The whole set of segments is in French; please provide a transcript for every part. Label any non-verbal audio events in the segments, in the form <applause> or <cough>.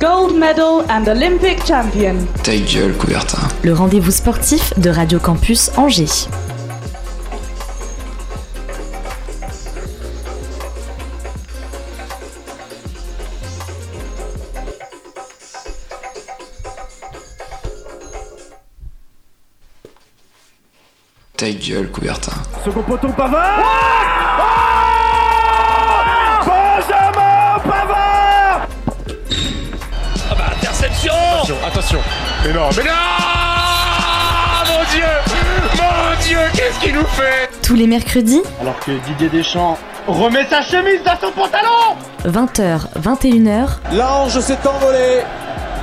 Gold medal and Olympic champion. Ta gueule, Coubertin. le rendez-vous sportif de Radio Campus Angers. Ta gueule, Coubertin. Second poteau, Pavard attention. Mais non, mais non Mon Dieu Mon Dieu, qu'est-ce qu'il nous fait Tous les mercredis, Alors que Didier Deschamps remet sa chemise dans son pantalon 20h, 21h, L'ange s'est envolé.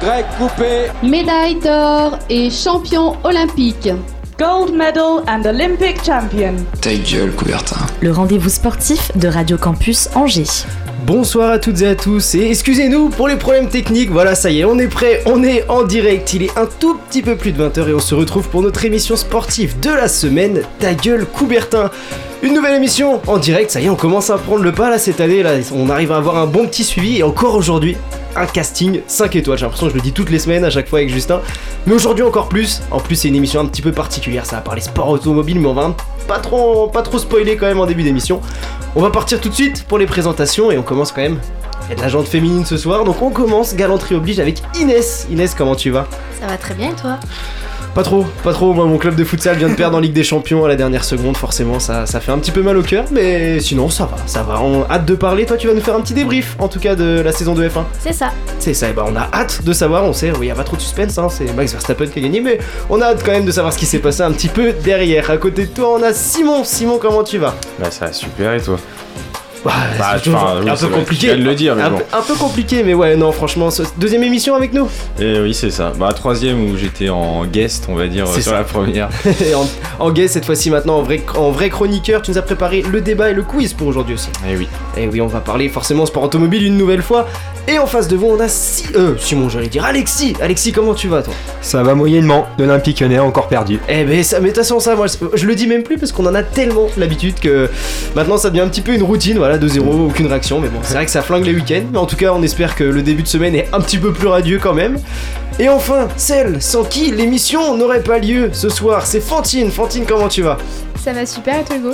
Grec coupé. Médaille d'or et champion olympique. Gold medal and Olympic champion. Ta gueule, Coubertin. le rendez-vous sportif de Radio Campus Angers. Bonsoir à toutes et à tous et excusez-nous pour les problèmes techniques, voilà ça y est, on est prêt, on est en direct, il est un tout petit peu plus de 20h et on se retrouve pour notre émission sportive de la semaine, Ta gueule Coubertin. Une nouvelle émission en direct, ça y est, on commence à prendre le pas là cette année, là, on arrive à avoir un bon petit suivi et encore aujourd'hui, un casting 5 étoiles, j'ai l'impression que je le dis toutes les semaines à chaque fois avec Justin, mais aujourd'hui encore plus, en plus c'est une émission un petit peu particulière, ça va parler sport automobile mais on va pas trop, pas trop spoiler quand même en début d'émission. On va partir tout de suite pour les présentations et on commence quand même. Il de la jante féminine ce soir, donc on commence galanterie oblige avec Inès. Inès, comment tu vas? Ça va très bien et toi? Pas trop, pas trop. Moi, mon club de futsal vient de perdre en Ligue des Champions à la dernière seconde, forcément, ça, ça fait un petit peu mal au cœur, mais sinon ça va, ça va. On a hâte de parler. Toi, tu vas nous faire un petit débrief, en tout cas, de la saison de F1. C'est ça. C'est ça, et bah on a hâte de savoir, on sait, il n'y a pas trop de suspense, hein, c'est Max Verstappen qui a gagné, mais on a hâte quand même de savoir ce qui s'est passé un petit peu derrière. À côté de toi, on a Simon. Simon, comment tu vas? Bah ça va super et toi? Bah, Bah, c'est oui, un peu compliqué. tu viens de le dire, mais un, bon. peu- un peu compliqué, mais ouais, non, franchement, ce- deuxième émission avec nous. Et oui c'est ça. Bah troisième où j'étais en guest on va dire C'est sur ça. la première. <laughs> Et en, en guest, cette fois-ci maintenant, en vrai, en vrai chroniqueur, tu nous as préparé le débat et le quiz pour aujourd'hui aussi. Et oui. Et oui, on va parler forcément sport automobile une nouvelle fois. Et en face de vous, on a si, euh, Simon, j'allais dire Alexis. Alexis, comment tu vas, toi? Ça va moyennement, l'Olympique a encore perdu. Eh ben, ça, mais de toute façon, ça, moi, je le dis même plus parce qu'on en a tellement l'habitude que maintenant ça devient un petit peu une routine, voilà, 2-0, aucune réaction. Mais bon, c'est vrai que ça flingue les week-ends. Mais en tout cas, on espère que le début de semaine est un petit peu plus radieux quand même. Et enfin, celle sans qui l'émission n'aurait pas lieu ce soir, c'est Fantine. Fantine, comment tu vas? Ça va super et toi Hugo?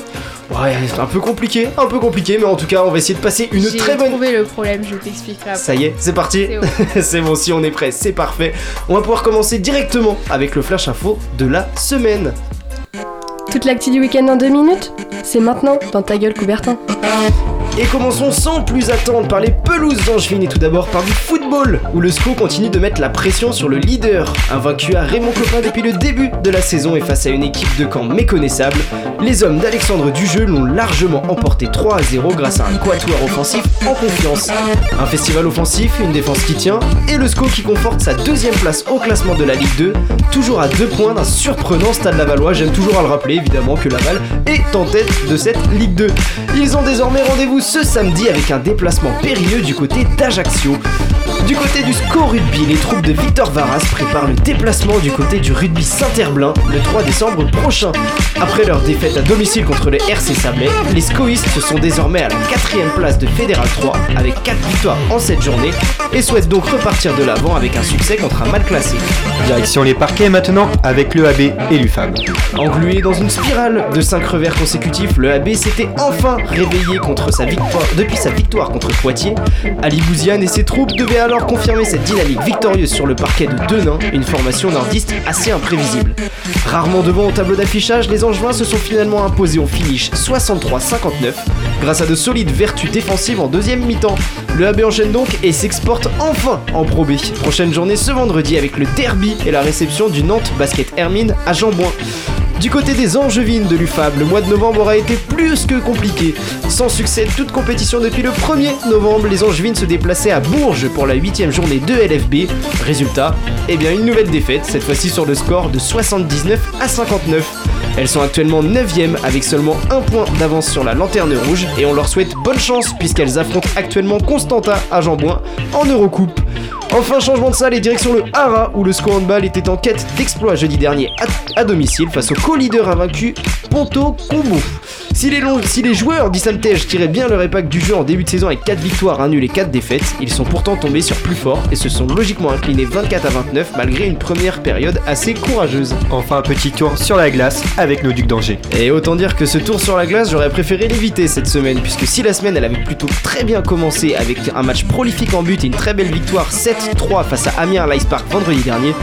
Ouais, c'est un peu compliqué, un peu compliqué, mais en tout cas, on va essayer de passer une J'ai très bonne. trouvé le problème, je t'expliquerai après. Ça y est, c'est parti. C'est bon. <laughs> c'est bon, si on est prêt, c'est parfait. On va pouvoir commencer directement avec le flash info de la semaine. Toute l'actu du week-end en deux minutes C'est maintenant dans ta gueule Coubertin. Et commençons sans plus attendre par les pelouses d'Angevin et tout d'abord par du football, où le SCO continue de mettre la pression sur le leader. Invaincu à Raymond Copin depuis le début de la saison et face à une équipe de camp méconnaissable, les hommes d'Alexandre Dujeu l'ont largement emporté 3 à 0 grâce à un quatuor offensif en confiance. Un festival offensif, une défense qui tient, et le SCO qui conforte sa deuxième place au classement de la Ligue 2, toujours à deux points d'un surprenant Stade Lavallois. J'aime toujours à le rappeler évidemment que Laval est en tête de cette Ligue 2. Ils ont désormais rendez-vous ce samedi avec un déplacement périlleux du côté d'Ajaccio. Du côté du SCO Rugby, les troupes de Victor Varas préparent le déplacement du côté du rugby Saint-Herblain le 3 décembre prochain. Après leur défaite à domicile contre le RC Sablé, les SCOistes sont désormais à la quatrième place de Fédéral 3 avec 4 victoires en cette journée et souhaitent donc repartir de l'avant avec un succès contre un mal classé. Direction les parquets maintenant avec le AB et l'UFAB. Englué dans une spirale de 5 revers consécutifs, le AB s'était enfin réveillé contre sa victoire, depuis sa victoire contre Poitiers. Ali Bouziane et ses troupes devaient alors confirmer cette dynamique victorieuse sur le parquet de Denain, une formation nordiste assez imprévisible. Rarement devant au tableau d'affichage, les Angevins se sont finalement imposés au finish 63-59 grâce à de solides vertus défensives en deuxième mi-temps. Le AB enchaîne donc et s'exporte enfin en Pro B. Prochaine journée ce vendredi avec le derby et la réception du Nantes Basket Hermine à Jambouin. Du côté des Angevines de l'UFAB, le mois de novembre aura été plus que compliqué. Sans succès toute compétition depuis le 1er novembre, les Angevines se déplaçaient à Bourges pour la 8 journée de LFB. Résultat, eh bien une nouvelle défaite, cette fois-ci sur le score de 79 à 59. Elles sont actuellement 9ème avec seulement un point d'avance sur la lanterne rouge et on leur souhaite bonne chance puisqu'elles affrontent actuellement Constantin à Jambouin en Eurocoupe. Enfin, changement de salle et direction le Hara où le SCO Handball était en quête d'exploit jeudi dernier à, à domicile face au co-leader invaincu Ponto Combo. Si les, longs- si les joueurs d'Issamtej tiraient bien leur épaque du jeu en début de saison avec 4 victoires, 1 nul et 4 défaites, ils sont pourtant tombés sur plus fort et se sont logiquement inclinés 24 à 29 malgré une première période assez courageuse. Enfin, un petit tour sur la glace avec nos Ducs d'Angers. Et autant dire que ce tour sur la glace, j'aurais préféré l'éviter cette semaine, puisque si la semaine elle avait plutôt très bien commencé avec un match prolifique en but et une très belle victoire 7-3 face à Amiens Lice Park vendredi dernier,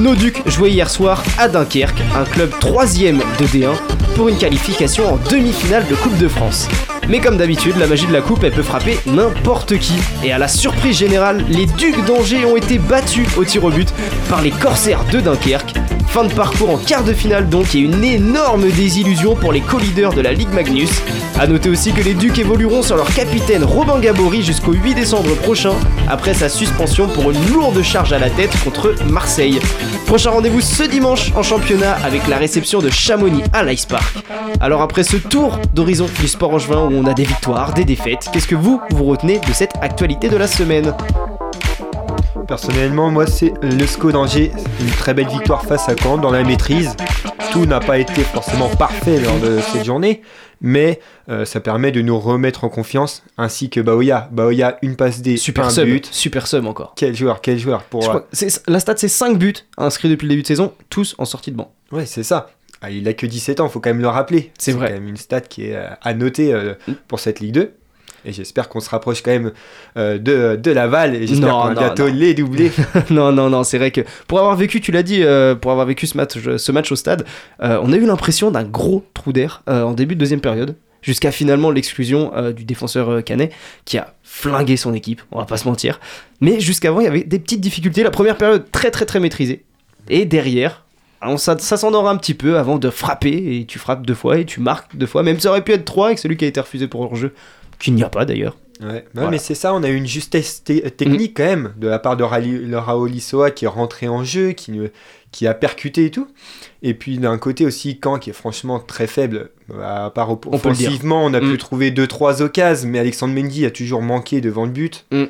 nos Ducs jouaient hier soir à Dunkerque, un club 3ème de D1, pour une qualification en demi-finale de Coupe de France. Mais comme d'habitude, la magie de la coupe, elle peut frapper n'importe qui. Et à la surprise générale, les Ducs d'Angers ont été battus au tir au but par les Corsaires de Dunkerque. Fin de parcours en quart de finale donc et une énorme désillusion pour les co-leaders de la Ligue Magnus. A noter aussi que les Ducs évolueront sur leur capitaine Robin Gabory jusqu'au 8 décembre prochain après sa suspension pour une lourde charge à la tête contre Marseille. Prochain rendez-vous ce dimanche en championnat avec la réception de Chamonix à l'Ice Park. Alors après ce tour d'horizon du sport angevin où on a des victoires, des défaites, qu'est-ce que vous vous retenez de cette actualité de la semaine? Personnellement, moi, c'est le SCO d'Angers. Une très belle victoire face à Caen dans la maîtrise. Tout n'a pas été forcément parfait lors de cette journée, mais euh, ça permet de nous remettre en confiance, ainsi que Baoya. Baoya, une passe D, Super un sub, but. super sub encore. Quel joueur, quel joueur pour. C'est- la stat c'est 5 buts inscrits depuis le début de saison, tous en sortie de banc. Ouais, c'est ça. Ah, il a que 17 ans, faut quand même le rappeler. C'est vrai. quand même une stat qui est euh, à noter euh, pour cette Ligue 2. Et j'espère qu'on se rapproche quand même euh, de, de Laval. Et j'espère Non, qu'on va bientôt non. les doubler. <laughs> non, non, non, c'est vrai que pour avoir vécu, tu l'as dit, euh, pour avoir vécu ce match, ce match au stade, euh, on a eu l'impression d'un gros trou d'air en début de deuxième période, jusqu'à finalement l'exclusion euh, du défenseur euh, canet qui a flingué son équipe, on va pas se mentir. Mais jusqu'avant, il y avait des petites difficultés. La première période très, très, très maîtrisée. Et derrière, on, ça, ça s'endort un petit peu avant de frapper, et tu frappes deux fois et tu marques deux fois. Même ça aurait pu être trois avec celui qui a été refusé pour hors-jeu, qu'il n'y a pas d'ailleurs. Ouais, ouais, Voilà. mais c'est ça, on a eu une justesse te- technique quand même de la part de Raoul Issoa qui est rentré en jeu, qui, ne- qui a percuté et tout. Et puis d'un côté aussi, Caen qui est franchement très faible. À part On offensivement, on a Mm. pu trouver 2-3 occasions, mais Alexandre Mendy a toujours manqué devant le but. Mm.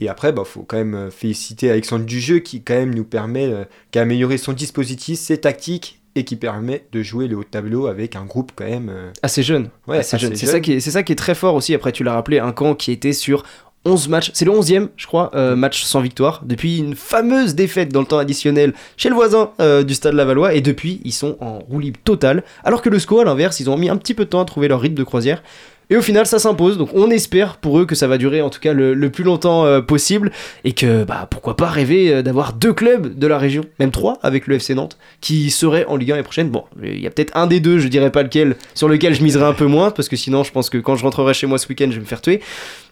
Et après, bah, faut quand même euh, féliciter Alexandre Dujeu qui quand même nous permet, euh, qui a amélioré son dispositif, ses tactiques et qui permet de jouer le haut de tableau avec un groupe quand même. euh, assez jeune. Ouais, assez assez jeune. C'est ça, qui est, c'est ça qui est très fort aussi. Après, tu l'as rappelé, un camp qui était sur 11 matchs. C'est le 11e, je crois, euh, match sans victoire. Depuis une fameuse défaite dans le temps additionnel chez le voisin euh, du stade Lavallois. Et depuis, ils sont en roue libre totale. Alors que le SCO, à l'inverse, ils ont mis un petit peu de temps à trouver leur rythme de croisière. Et au final, ça s'impose. Donc, on espère pour eux que ça va durer en tout cas le, le plus longtemps euh, possible. Et que, bah, pourquoi pas rêver euh, d'avoir deux clubs de la région, même trois avec le FC Nantes, qui seraient en Ligue 1 l'année prochaine. Bon, il y a peut-être un des deux, je dirais pas lequel, sur lequel je miserais un peu moins, parce que sinon, je pense que quand je rentrerai chez moi ce week-end, je vais me faire tuer.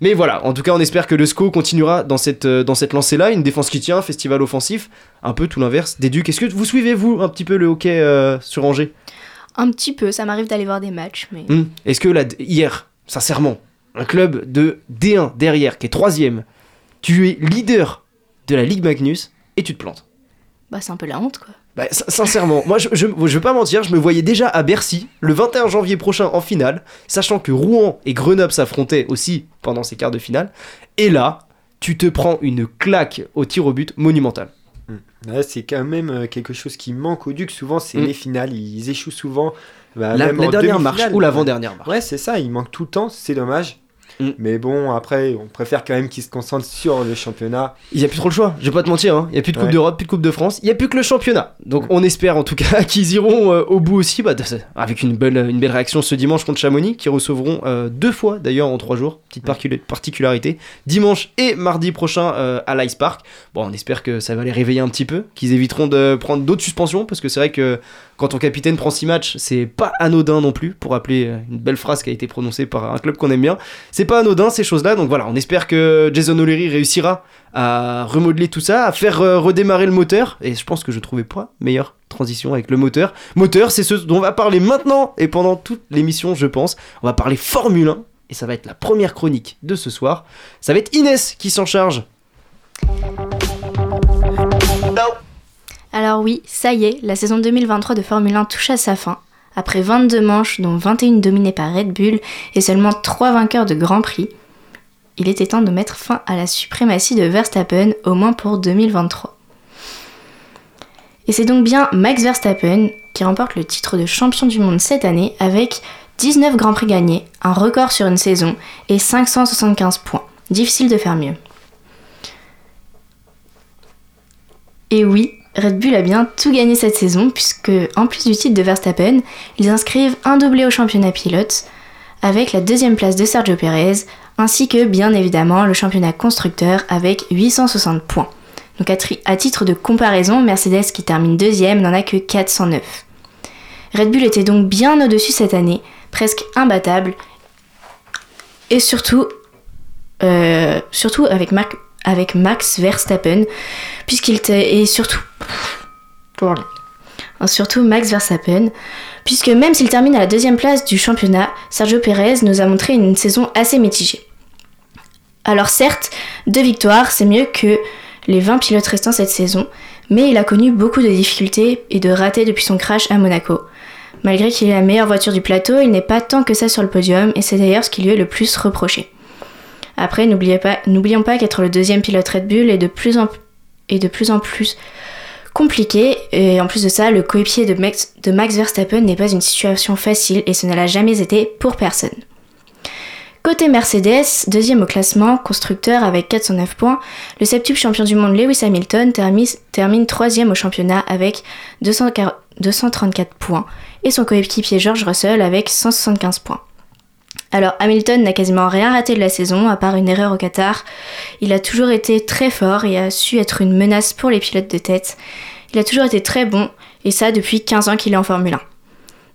Mais voilà, en tout cas, on espère que le SCO continuera dans cette, euh, dans cette lancée-là. Une défense qui tient, festival offensif, un peu tout l'inverse des Ducs. Est-ce que vous suivez, vous, un petit peu le hockey euh, sur Angers? Un petit peu, ça m'arrive d'aller voir des matchs, mais Hmm. Est-ce que là, hier, sincèrement, un club de D1 derrière, qui est troisième, tu es leader de la Ligue Magnus et tu te plantes bah, c'est un peu la honte quoi. Bah, sin- sincèrement, moi je, je, je vais pas mentir, je me voyais déjà à Bercy le 21 janvier prochain en finale, sachant que Rouen et Grenoble s'affrontaient aussi pendant ces quarts de finale. Et là, tu te prends une claque au tir au but monumental. Ouais, c'est quand même euh, quelque chose qui manque au Duc. Souvent, c'est Mm. les finales. Ils échouent souvent. Bah, La, dernière marche ou l'avant-dernière marche. Ouais, c'est ça. Il manque tout le temps. C'est dommage. Mm. Mais bon, après, on préfère quand même qu'ils se concentrent sur le championnat. Il y a plus trop le choix, je vais pas te mentir, hein. il y a plus de Coupe Ouais. d'Europe, plus de Coupe de France, il y a plus que le championnat. Donc on espère en tout cas <laughs> qu'ils iront euh, au bout aussi, bah, avec une belle, une belle réaction ce dimanche contre Chamonix, qui recevront euh, deux fois d'ailleurs en trois jours, petite particularité, dimanche et mardi prochain euh, à l'Ice Park. Bon, on espère que ça va les réveiller un petit peu, qu'ils éviteront de prendre d'autres suspensions, parce que c'est vrai que quand ton capitaine prend 6 matchs, c'est pas anodin non plus, pour rappeler euh, une belle phrase qui a été prononcée par un club qu'on aime bien. C'est pas anodin ces choses-là, donc voilà, on espère que Jason O'Leary réussira à remodeler tout ça, à faire euh, redémarrer le moteur, et je pense que je trouvais pas meilleure transition avec le moteur. Moteur, c'est ce dont on va parler maintenant et pendant toute l'émission, je pense. On va parler Formule 1, et ça va être la première chronique de ce soir. Ça va être Inès qui s'en charge. Alors oui, ça y est, la saison 2023 de Formule 1 touche à sa fin. Après 22 manches, dont 21 dominées par Red Bull et seulement 3 vainqueurs de Grand Prix, il était temps de mettre fin à la suprématie de Verstappen, au moins pour 2023. Et c'est donc bien Max Verstappen qui remporte le titre de champion du monde cette année avec 19 Grands Prix gagnés, un record sur une saison et 575 points. Difficile de faire mieux. Et oui, Red Bull a bien tout gagné cette saison puisque, en plus du titre de Verstappen, ils inscrivent un doublé au championnat pilote avec la deuxième place de Sergio Perez ainsi que bien évidemment le championnat constructeur avec 860 points. Donc à, titre de comparaison, Mercedes qui termine deuxième n'en a que 409. Red Bull était donc bien au-dessus cette année, presque imbattable, et surtout, euh, surtout avec, avec Max Verstappen, puisqu'il est surtout surtout Max Verstappen, puisque même s'il termine à la deuxième place du championnat, Sergio Perez nous a montré une saison assez mitigée. Alors certes, deux victoires, c'est mieux que les 20 pilotes restants cette saison, mais il a connu beaucoup de difficultés et de ratés depuis son crash à Monaco. Malgré qu'il ait la meilleure voiture du plateau, il n'est pas tant que ça sur le podium, et c'est d'ailleurs ce qui lui est le plus reproché. Après, n'oublions pas, qu'être le deuxième pilote Red Bull est de plus en, plus, compliqué, et en plus de ça, le coéquipier de Max, de Max Verstappen n'est pas une situation facile, et ce ne l'a jamais été pour personne. Côté Mercedes, deuxième au classement, constructeur avec 409 points, le septuple champion du monde Lewis Hamilton termine, troisième au championnat avec 234 points et son coéquipier George Russell avec 175 points. Alors Hamilton n'a quasiment rien raté de la saison à part une erreur au Qatar. Il a toujours été très fort et a su être une menace pour les pilotes de tête. Il a toujours été très bon et ça depuis 15 ans qu'il est en Formule 1.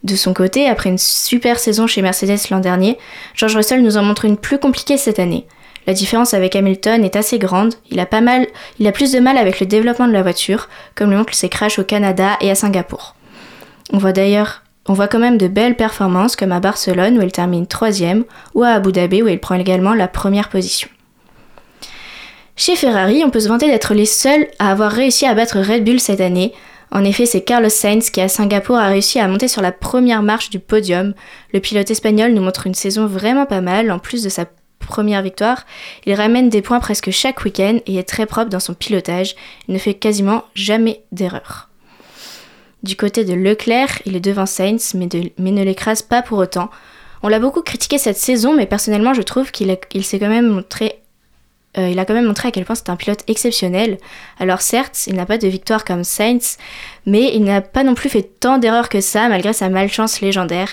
De son côté, après une super saison chez Mercedes l'an dernier, George Russell nous en montre une plus compliquée cette année. La différence avec Hamilton est assez grande, il a pas mal, il a plus de mal avec le développement de la voiture, comme le montrent ses au Canada et à Singapour. On voit d'ailleurs, on voit quand même de belles performances comme à Barcelone où il termine troisième, ou à Abu Dhabi où il prend également la première position. Chez Ferrari, on peut se vanter d'être les seuls à avoir réussi à battre Red Bull cette année, en effet, c'est Carlos Sainz qui à Singapour a réussi à monter sur la première marche du podium. Le pilote espagnol nous montre une saison vraiment pas mal, en plus de sa première victoire. Il ramène des points presque chaque week-end et est très propre dans son pilotage. Il ne fait quasiment jamais d'erreur. Du côté de Leclerc, il est devant Sainz, mais, ne l'écrase pas pour autant. On l'a beaucoup critiqué cette saison, mais personnellement, je trouve qu'il s'est quand même montré euh, il a quand même montré à quel point c'est un pilote exceptionnel. Alors certes, il n'a pas de victoire comme Sainz, mais il n'a pas non plus fait tant d'erreurs que ça malgré sa malchance légendaire.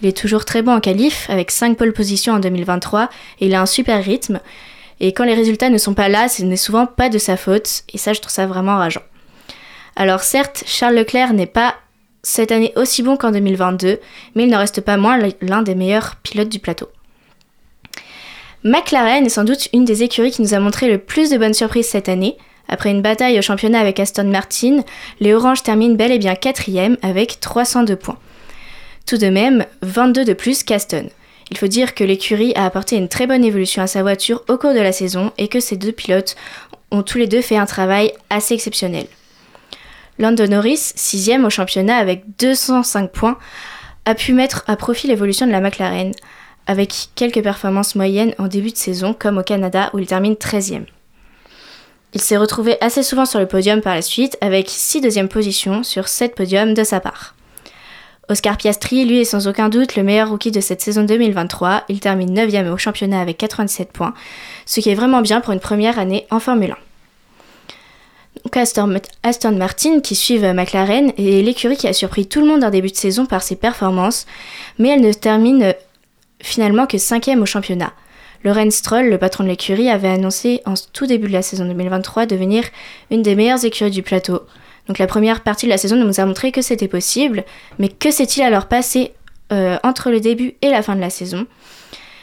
Il est toujours très bon en qualif, avec 5 pole positions en 2023, et il a un super rythme. Et quand les résultats ne sont pas là, ce n'est souvent pas de sa faute, et ça je trouve ça vraiment rageant. Alors certes, Charles Leclerc n'est pas cette année aussi bon qu'en 2022, mais il n'en reste pas moins l'un des meilleurs pilotes du plateau. McLaren est sans doute une des écuries qui nous a montré le plus de bonnes surprises cette année. Après une bataille au championnat avec Aston Martin, les Oranges terminent bel et bien quatrième avec 302 points. Tout de même, 22 de plus qu'Aston. Il faut dire que l'écurie a apporté une très bonne évolution à sa voiture au cours de la saison et que ces deux pilotes ont tous les deux fait un travail assez exceptionnel. Lando Norris, sixième au championnat avec 205 points, a pu mettre à profit l'évolution de la McLaren, avec quelques performances moyennes en début de saison, comme au Canada où il termine 13e. Il s'est retrouvé assez souvent sur le podium par la suite, avec 6 deuxièmes positions sur 7 podiums de sa part. Oscar Piastri, lui, est sans aucun doute le meilleur rookie de cette saison 2023. Il termine 9e au championnat avec 87 points, ce qui est vraiment bien pour une première année en Formule 1. Donc Aston, Martin, qui suivent McLaren, est l'écurie qui a surpris tout le monde en début de saison par ses performances, mais elle ne termine finalement que cinquième au championnat. Lorenz Stroll, le patron de l'écurie, avait annoncé en tout début de la saison 2023 devenir une des meilleures écuries du plateau. Donc la première partie de la saison nous a montré que c'était possible, mais que s'est-il alors passé euh, entre le début et la fin de la saison?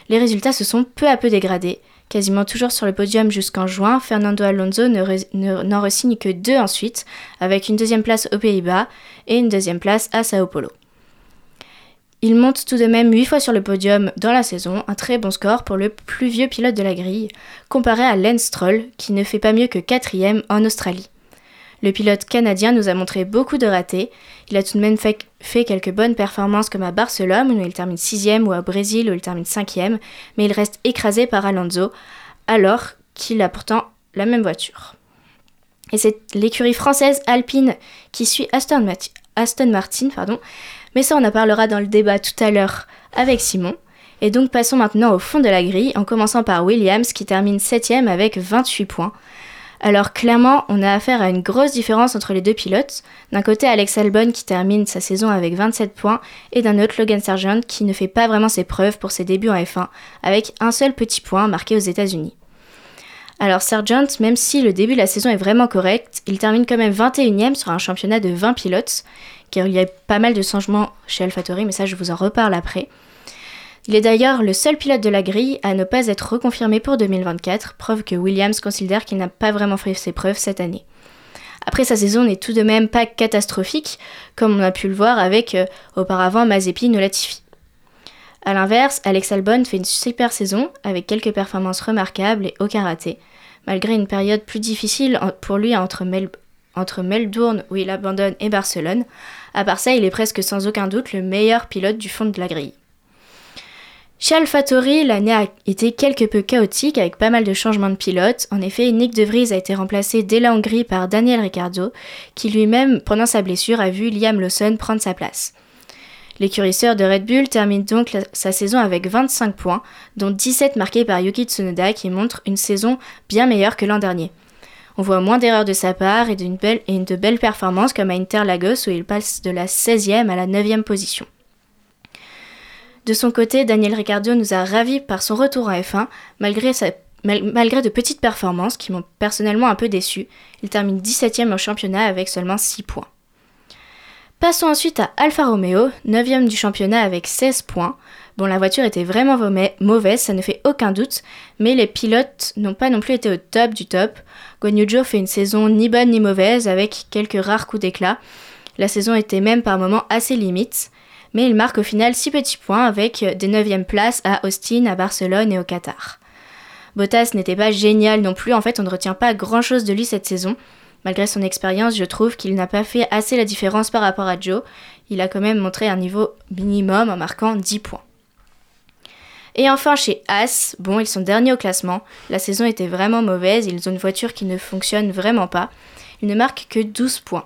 Les résultats se sont peu à peu dégradés. Quasiment toujours sur le podium jusqu'en juin, Fernando Alonso n'en ne, ne, resigne que deux ensuite, avec une deuxième place aux Pays-Bas et une deuxième place à Sao Paulo. Il monte tout de même 8 fois sur le podium dans la saison, un très bon score pour le plus vieux pilote de la grille, comparé à Lance Stroll, qui ne fait pas mieux que quatrième en Australie. Le pilote canadien nous a montré beaucoup de ratés. Il a tout de même fait, quelques bonnes performances comme à Barcelone où il termine 6 ou à Brésil où il termine 5 mais il reste écrasé par Alonso alors qu'il a pourtant la même voiture. Et c'est l'écurie française Alpine qui suit Aston, Martin, pardon, mais ça on en parlera dans le débat tout à l'heure avec Simon. Et donc passons maintenant au fond de la grille en commençant par Williams qui termine 7 avec 28 points. Alors clairement, on a affaire à une grosse différence entre les deux pilotes. D'un côté, Alex Albon qui termine sa saison avec 27 points et d'un autre Logan Sargent qui ne fait pas vraiment ses preuves pour ses débuts en F1 avec un seul petit point marqué aux États-Unis. Alors Sargent, même si le début de la saison est vraiment correct, il termine quand même 21ème sur un championnat de 20 pilotes, car il y a pas mal de changements chez AlphaTauri, mais ça je vous en reparle après. Il est d'ailleurs le seul pilote de la grille à ne pas être reconfirmé pour 2024, preuve que Williams considère qu'il n'a pas vraiment fait ses preuves cette année. Après, sa saison n'est tout de même pas catastrophique, comme on a pu le voir avec euh, auparavant Mazepin ou Latifi. A l'inverse, Alex Albon fait une super saison, avec quelques performances remarquables et aucun raté, malgré une période plus difficile pour lui entre, Mel entre Melbourne, où il abandonne, et Barcelone. À part ça, il est presque sans aucun doute le meilleur pilote du fond de la grille. Chez AlphaTauri, l'année a été quelque peu chaotique avec pas mal de changements de pilotes. En effet, Nick De Vries a été remplacé dès la Hongrie par Daniel Ricciardo, qui lui-même, pendant sa blessure, a vu Liam Lawson prendre sa place. L'écurisseur de Red Bull termine donc sa saison avec 25 points, dont 17 marqués par Yuki Tsunoda, qui montre une saison bien meilleure que l'an dernier. On voit moins d'erreurs de sa part et, belle, et de belles performances comme à Interlagos où il passe de la 16e à la 9e position. De son côté, Daniel Ricciardo nous a ravis par son retour en F1, malgré, de petites performances qui m'ont personnellement un peu déçu. Il termine 17ème au championnat avec seulement 6 points. Passons ensuite à Alfa Romeo, 9ème du championnat avec 16 points. Bon, la voiture était vraiment mauvaise, ça ne fait aucun doute, mais les pilotes n'ont pas non plus été au top du top. Guanyu fait une saison ni bonne ni mauvaise, avec quelques rares coups d'éclat. La saison était même par moments assez limite mais il marque au final 6 petits points avec des 9e places à Austin, à Barcelone et au Qatar. Bottas n'était pas génial non plus, en fait on ne retient pas grand chose de lui cette saison. Malgré son expérience, je trouve qu'il n'a pas fait assez la différence par rapport à Joe. Il a quand même montré un niveau minimum en marquant 10 points. Et enfin chez As, bon ils sont derniers au classement, la saison était vraiment mauvaise, ils ont une voiture qui ne fonctionne vraiment pas. Ils ne marquent que 12 points.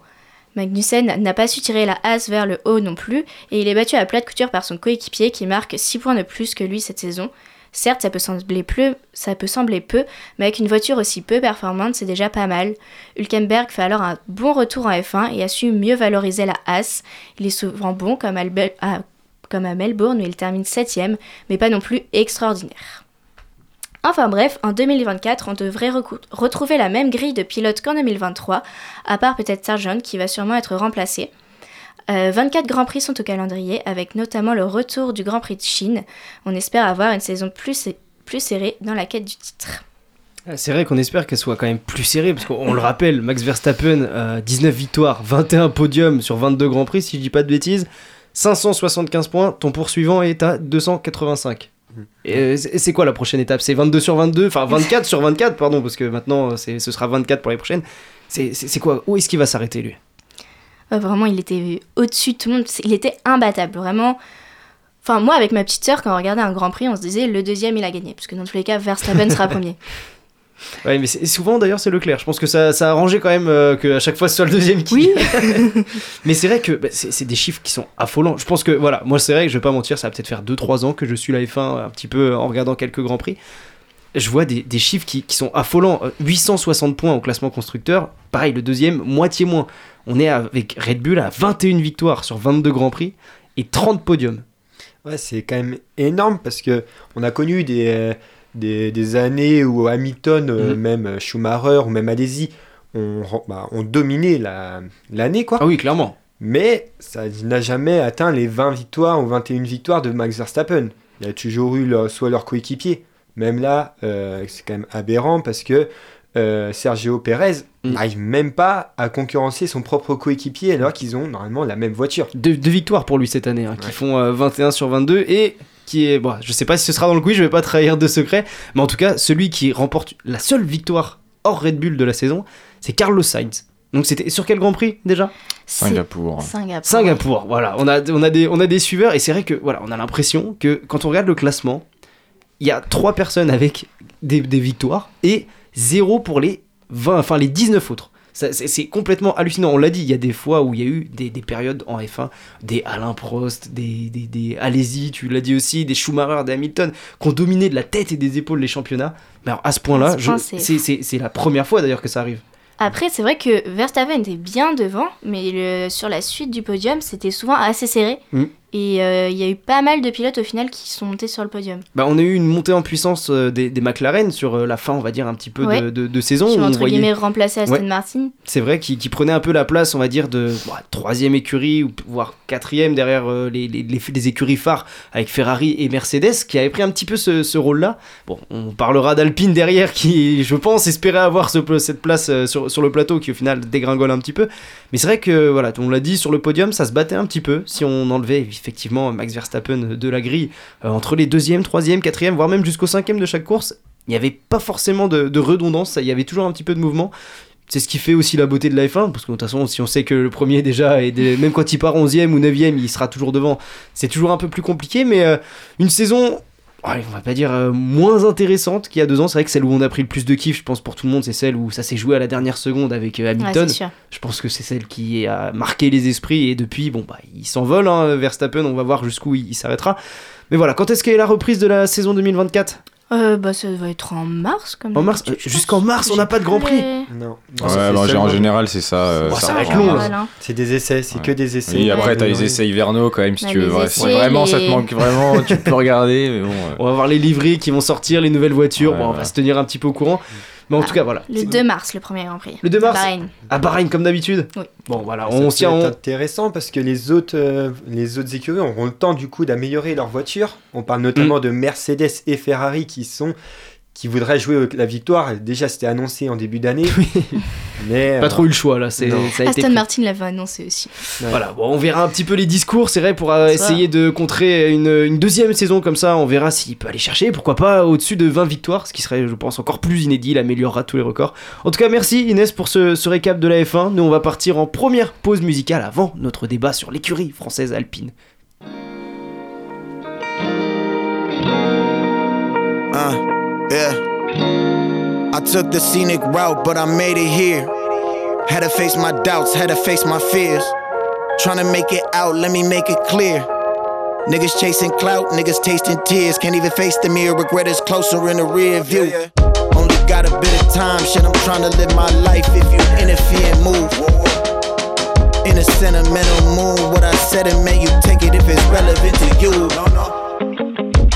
Magnussen n'a pas su tirer la Haas vers le haut non plus, et il est battu à plate couture par son coéquipier qui marque 6 points de plus que lui cette saison. Certes, ça peut sembler peu, mais avec une voiture aussi peu performante, c'est déjà pas mal. Hülkenberg fait alors un bon retour en F1 et a su mieux valoriser la Haas. Il est souvent bon comme, à, comme à Melbourne où il termine 7ème, mais pas non plus extraordinaire. Enfin bref, en 2024, on devrait retrouver la même grille de pilotes qu'en 2023, à part peut-être Sargent qui va sûrement être remplacé. 24 euh, Grands Prix sont au calendrier, avec notamment le retour du Grand Prix de Chine. On espère avoir une saison plus, plus serrée dans la quête du titre. Ah, c'est vrai qu'on espère qu'elle soit quand même plus serrée, parce qu'on le rappelle, Max Verstappen, 19 euh, victoires, 21 podiums sur 22 Grands Prix, si je dis pas de bêtises, 575 points, ton poursuivant est à 285. Et c'est quoi la prochaine étape? C'est 22 sur 22, enfin 24 sur 24, pardon, parce que maintenant ce sera 24 pour les prochaines. C'est quoi? Où est-ce qu'il va s'arrêter lui? Vraiment, il était au-dessus de tout le monde, il était imbattable, vraiment. Enfin, moi, avec ma petite sœur, quand on regardait un Grand Prix, on se disait le deuxième, il a gagné, parce que dans tous les cas, Verstappen sera <laughs> premier. Ouais, mais souvent d'ailleurs c'est Leclerc. Je pense que ça, ça a arrangé quand même euh, qu'à chaque fois ce soit le deuxième qui. Oui. <laughs> mais c'est vrai que bah, c'est des chiffres qui sont affolants. Je pense que voilà, moi c'est vrai que je vais pas mentir, ça va peut-être faire 2-3 ans que je suis la F1 un petit peu en regardant quelques grands prix. Je vois des, des chiffres qui, qui, sont affolants. 860 euh, points au classement constructeur. Pareil, le deuxième, moitié moins. On est avec Red Bull à 21 victoires sur 22 grands prix et 30 podiums. Ouais, c'est quand même énorme parce que on a connu des. Euh, des, années où Hamilton, euh, mhm. même Schumacher ou même Alesi ont, rem- bah, ont dominé la- l'année, quoi. Ah oui, clairement. Mais ça n'a jamais atteint les 20 victoires ou 21 victoires de Max Verstappen. Il y a toujours eu leur- soit leur coéquipier. Même là, euh, c'est quand même aberrant parce que euh, Sergio Pérez Mm. n'arrive même pas à concurrencer son propre coéquipier alors qu'ils ont normalement la même voiture. Deux, deux victoires pour lui cette année, hein, qui font euh, 21 sur 22 et qui est. Bon, je sais pas si ce sera dans le quiz, je vais pas trahir de secret, mais en tout cas, celui qui remporte la seule victoire hors Red Bull de la saison, c'est Carlos Sainz. Donc c'était sur quel Grand Prix déjà? Singapour. Singapour. Singapour, voilà. On a, on, a des, on a des suiveurs et c'est vrai que voilà, on a l'impression que quand on regarde le classement, il y a trois personnes avec des, des victoires et zéro pour les 20, enfin les 19 autres. C'est complètement hallucinant. On l'a dit, il y a des fois où il y a eu des, des périodes en F1, des Alain Prost, des, des, des Alési, tu l'as dit aussi, des Schumacher, des Hamilton, qui ont dominé de la tête et des épaules les championnats. Mais alors, à ce point-là, c'est- la première fois d'ailleurs que ça arrive. Après, c'est vrai que Verstappen était bien devant, mais le- sur la suite du podium, c'était souvent assez serré. Mm. Et euh, il y a eu pas mal de pilotes au final qui sont montés sur le podium. Bah, on a eu une montée en puissance euh, des, des McLaren sur euh, la fin, on va dire, un petit peu de, Ouais. de, de saison. Qui ont on entre voyait- guillemets remplacé Aston Ouais. Martin. C'est vrai, qui, qui prenait un peu la place, on va dire, de bah, troisième écurie, ou voire quatrième derrière les, les, les- les écuries phares avec Ferrari et Mercedes, qui avait pris un petit peu ce, ce rôle-là. Bon, on parlera d'Alpine derrière, qui, je pense, espérait avoir ce- cette place sur, sur le plateau, qui au final dégringole un petit peu. Mais c'est vrai que, voilà, on l'a dit, sur le podium, ça se battait un petit peu, si on enlevait effectivement Max Verstappen de la grille, euh, entre les deuxième, troisième, quatrième, voire même jusqu'au cinquième de chaque course. Il n'y avait pas forcément de, redondance, il y avait toujours un petit peu de mouvement. C'est ce qui fait aussi la beauté de la F1, parce que de toute façon, si on sait que le premier déjà, et même quand il part 11e ou 9e, il sera toujours devant, c'est toujours un peu plus compliqué, mais euh, une saison, ouais, on va pas dire euh, moins intéressante qu'il y a deux ans, c'est vrai que celle où on a pris le plus de kiff, je pense pour tout le monde, c'est celle où ça s'est joué à la dernière seconde avec euh, Hamilton. je pense que c'est celle qui a marqué les esprits, et depuis, bon, bah, il s'envole, hein, Verstappen, on va voir jusqu'où il, il s'arrêtera. Mais voilà, quand est-ce qu'est la reprise de la saison 2024 Euh, bah, ça va être en mars, comme En mars euh, Jusqu'en mars, on n'a pas de Grand Prix Non. Ouais, bah, en général, c'est ça. euh, Oh, ça ça va être long, là. C'est des essais, c'est que des essais. Oui, après, t'as Ouais. les essais hivernaux quand même, si Bah, tu veux. les Ouais, essais, si vraiment ça te les- manque vraiment, tu peux regarder, mais bon. <laughs> euh, On va voir les livrées qui vont sortir, les nouvelles voitures. Ouais, bon, on ouais. va se tenir un petit peu au courant. Mais en Ah, tout cas, voilà. Le 2 mars, le premier Grand Prix. Le 2 mars Bahreïn. À Bahreïn, comme d'habitude Oui. Bon, voilà, Ça on on- intéressant parce que les autres, euh, les autres écuries auront le temps du coup d'améliorer leur voiture. On parle Mm. notamment de Mercedes et Ferrari qui sont qui voudraient jouer la victoire. Déjà, c'était annoncé en début d'année, mais Pas euh, trop eu le choix là. C'est, Aston. Martin l'avait annoncé aussi. ouais. Voilà, bon, on verra un petit peu les discours, c'est vrai, pour euh, essayer de contrer une, une deuxième saison comme ça. On verra s'il peut aller chercher, pourquoi pas au-dessus de 20 victoires, ce qui serait, je pense, encore plus inédit. Il améliorera tous les records. En tout cas, merci Inès pour ce, ce récap de la F1. Nous, on va partir en première pause musicale avant notre débat sur l'écurie française alpine. Uh, yeah. I took the scenic route, but I made it here. Had to face my doubts, had to face my fears. Trying to make it out, let me make it clear. Niggas chasing clout, niggas tasting tears. Can't even face the mirror, regret is closer in the rear view. Only got a bit of time, shit, I'm trying to live my life. If you interfere and move. In a sentimental mood, what I said it meant you take it if it's relevant to you.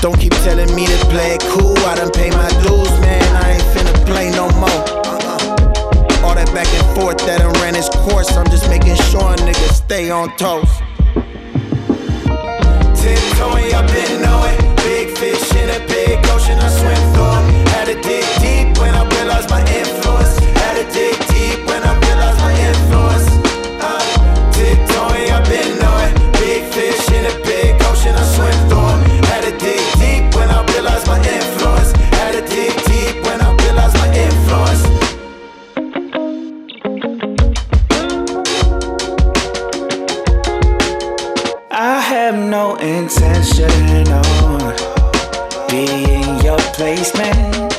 Don't keep telling me to play it cool. I done pay my dues, man. I ain't finna play no more. Uh-uh. All that back and forth that done ran its course. I'm just making sure niggas stay on toast. Tiptoeing up in have no intention on being your placement.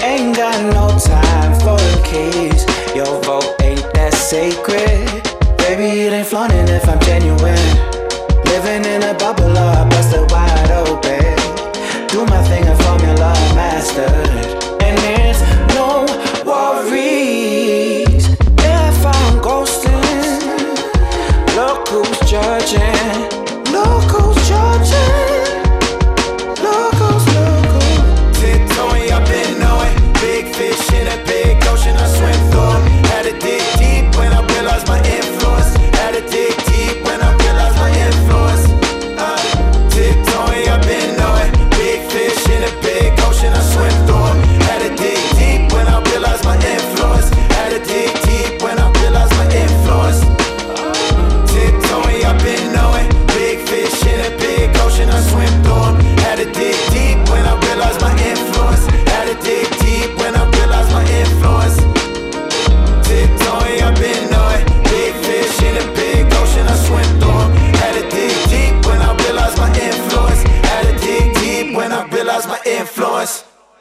Ain't got no time for the keys. Your vote ain't that sacred. Baby, it ain't flaunting if I'm genuine. Living in a bubble, I bust it wide open. Do my thing, a formula mastered.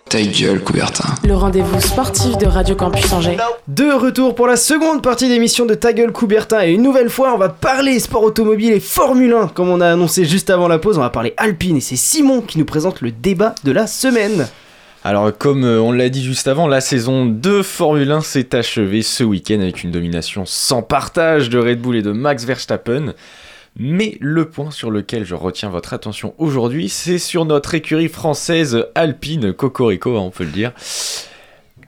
Ta gueule, Coubertin. Le rendez-vous sportif de Radio Campus Angers. De retour pour la seconde partie d'émission de Ta gueule Coubertin et une nouvelle fois on va parler sport automobile et Formule 1 comme on a annoncé juste avant la pause on va parler Alpine et c'est Simon qui nous présente le débat de la semaine. Alors comme euh, on l'a dit juste avant, la saison de Formule 1 s'est achevée ce week-end avec une domination sans partage de Red Bull et de Max Verstappen. Mais le point sur lequel je retiens votre attention aujourd'hui, c'est sur notre écurie française Alpine, Cocorico, hein, on peut le dire.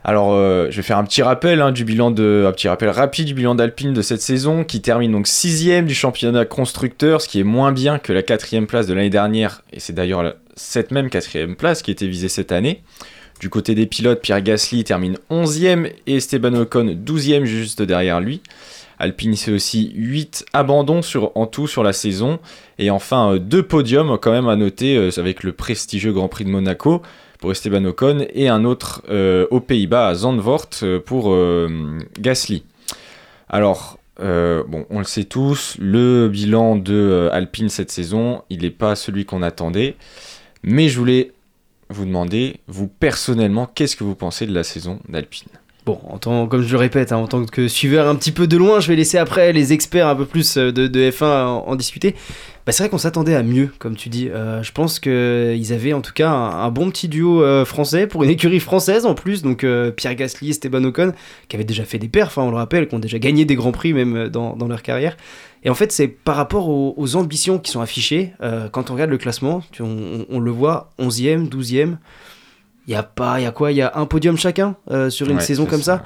Alors, euh, je vais faire un petit rappel hein, du bilan de, un petit rappel rapide du bilan d'Alpine de cette saison, qui termine donc sixième du championnat constructeur, ce qui est moins bien que la quatrième place de l'année dernière, et c'est d'ailleurs cette même quatrième place qui était visée cette année. Du côté des pilotes, Pierre Gasly termine 11e et Esteban Ocon 12e juste derrière lui. Alpine c'est aussi 8 abandons sur, en tout sur la saison. Et enfin, euh, deux podiums quand même à noter euh, avec le prestigieux Grand Prix de Monaco pour Esteban Ocon et un autre euh, aux Pays-Bas à Zandvoort pour Gasly. Alors, on le sait tous, le bilan de Alpine cette saison, il n'est pas celui qu'on attendait. Mais je voulais vous demander, vous personnellement, qu'est-ce que vous pensez de la saison d'Alpine? Bon, en tant, comme je le répète, hein, en tant que suiveur un petit peu de loin, je vais laisser après les experts un peu plus euh, de, de F1 en, discuter. Bah, c'est vrai qu'on s'attendait à mieux, comme tu dis. Euh, je pense qu'ils avaient en tout cas un, bon petit duo euh, français pour une écurie française en plus. Donc Pierre Gasly, Esteban Ocon, qui avaient déjà fait des perfs, hein, on le rappelle, qui ont déjà gagné des grands prix même dans, dans leur carrière. Et en fait, c'est par rapport aux, ambitions qui sont affichées. quand on regarde le classement, on- on le voit 11e, 12e. Il y a pas, il y a quoi Il y a un podium chacun euh, sur une Ouais, saison comme ça.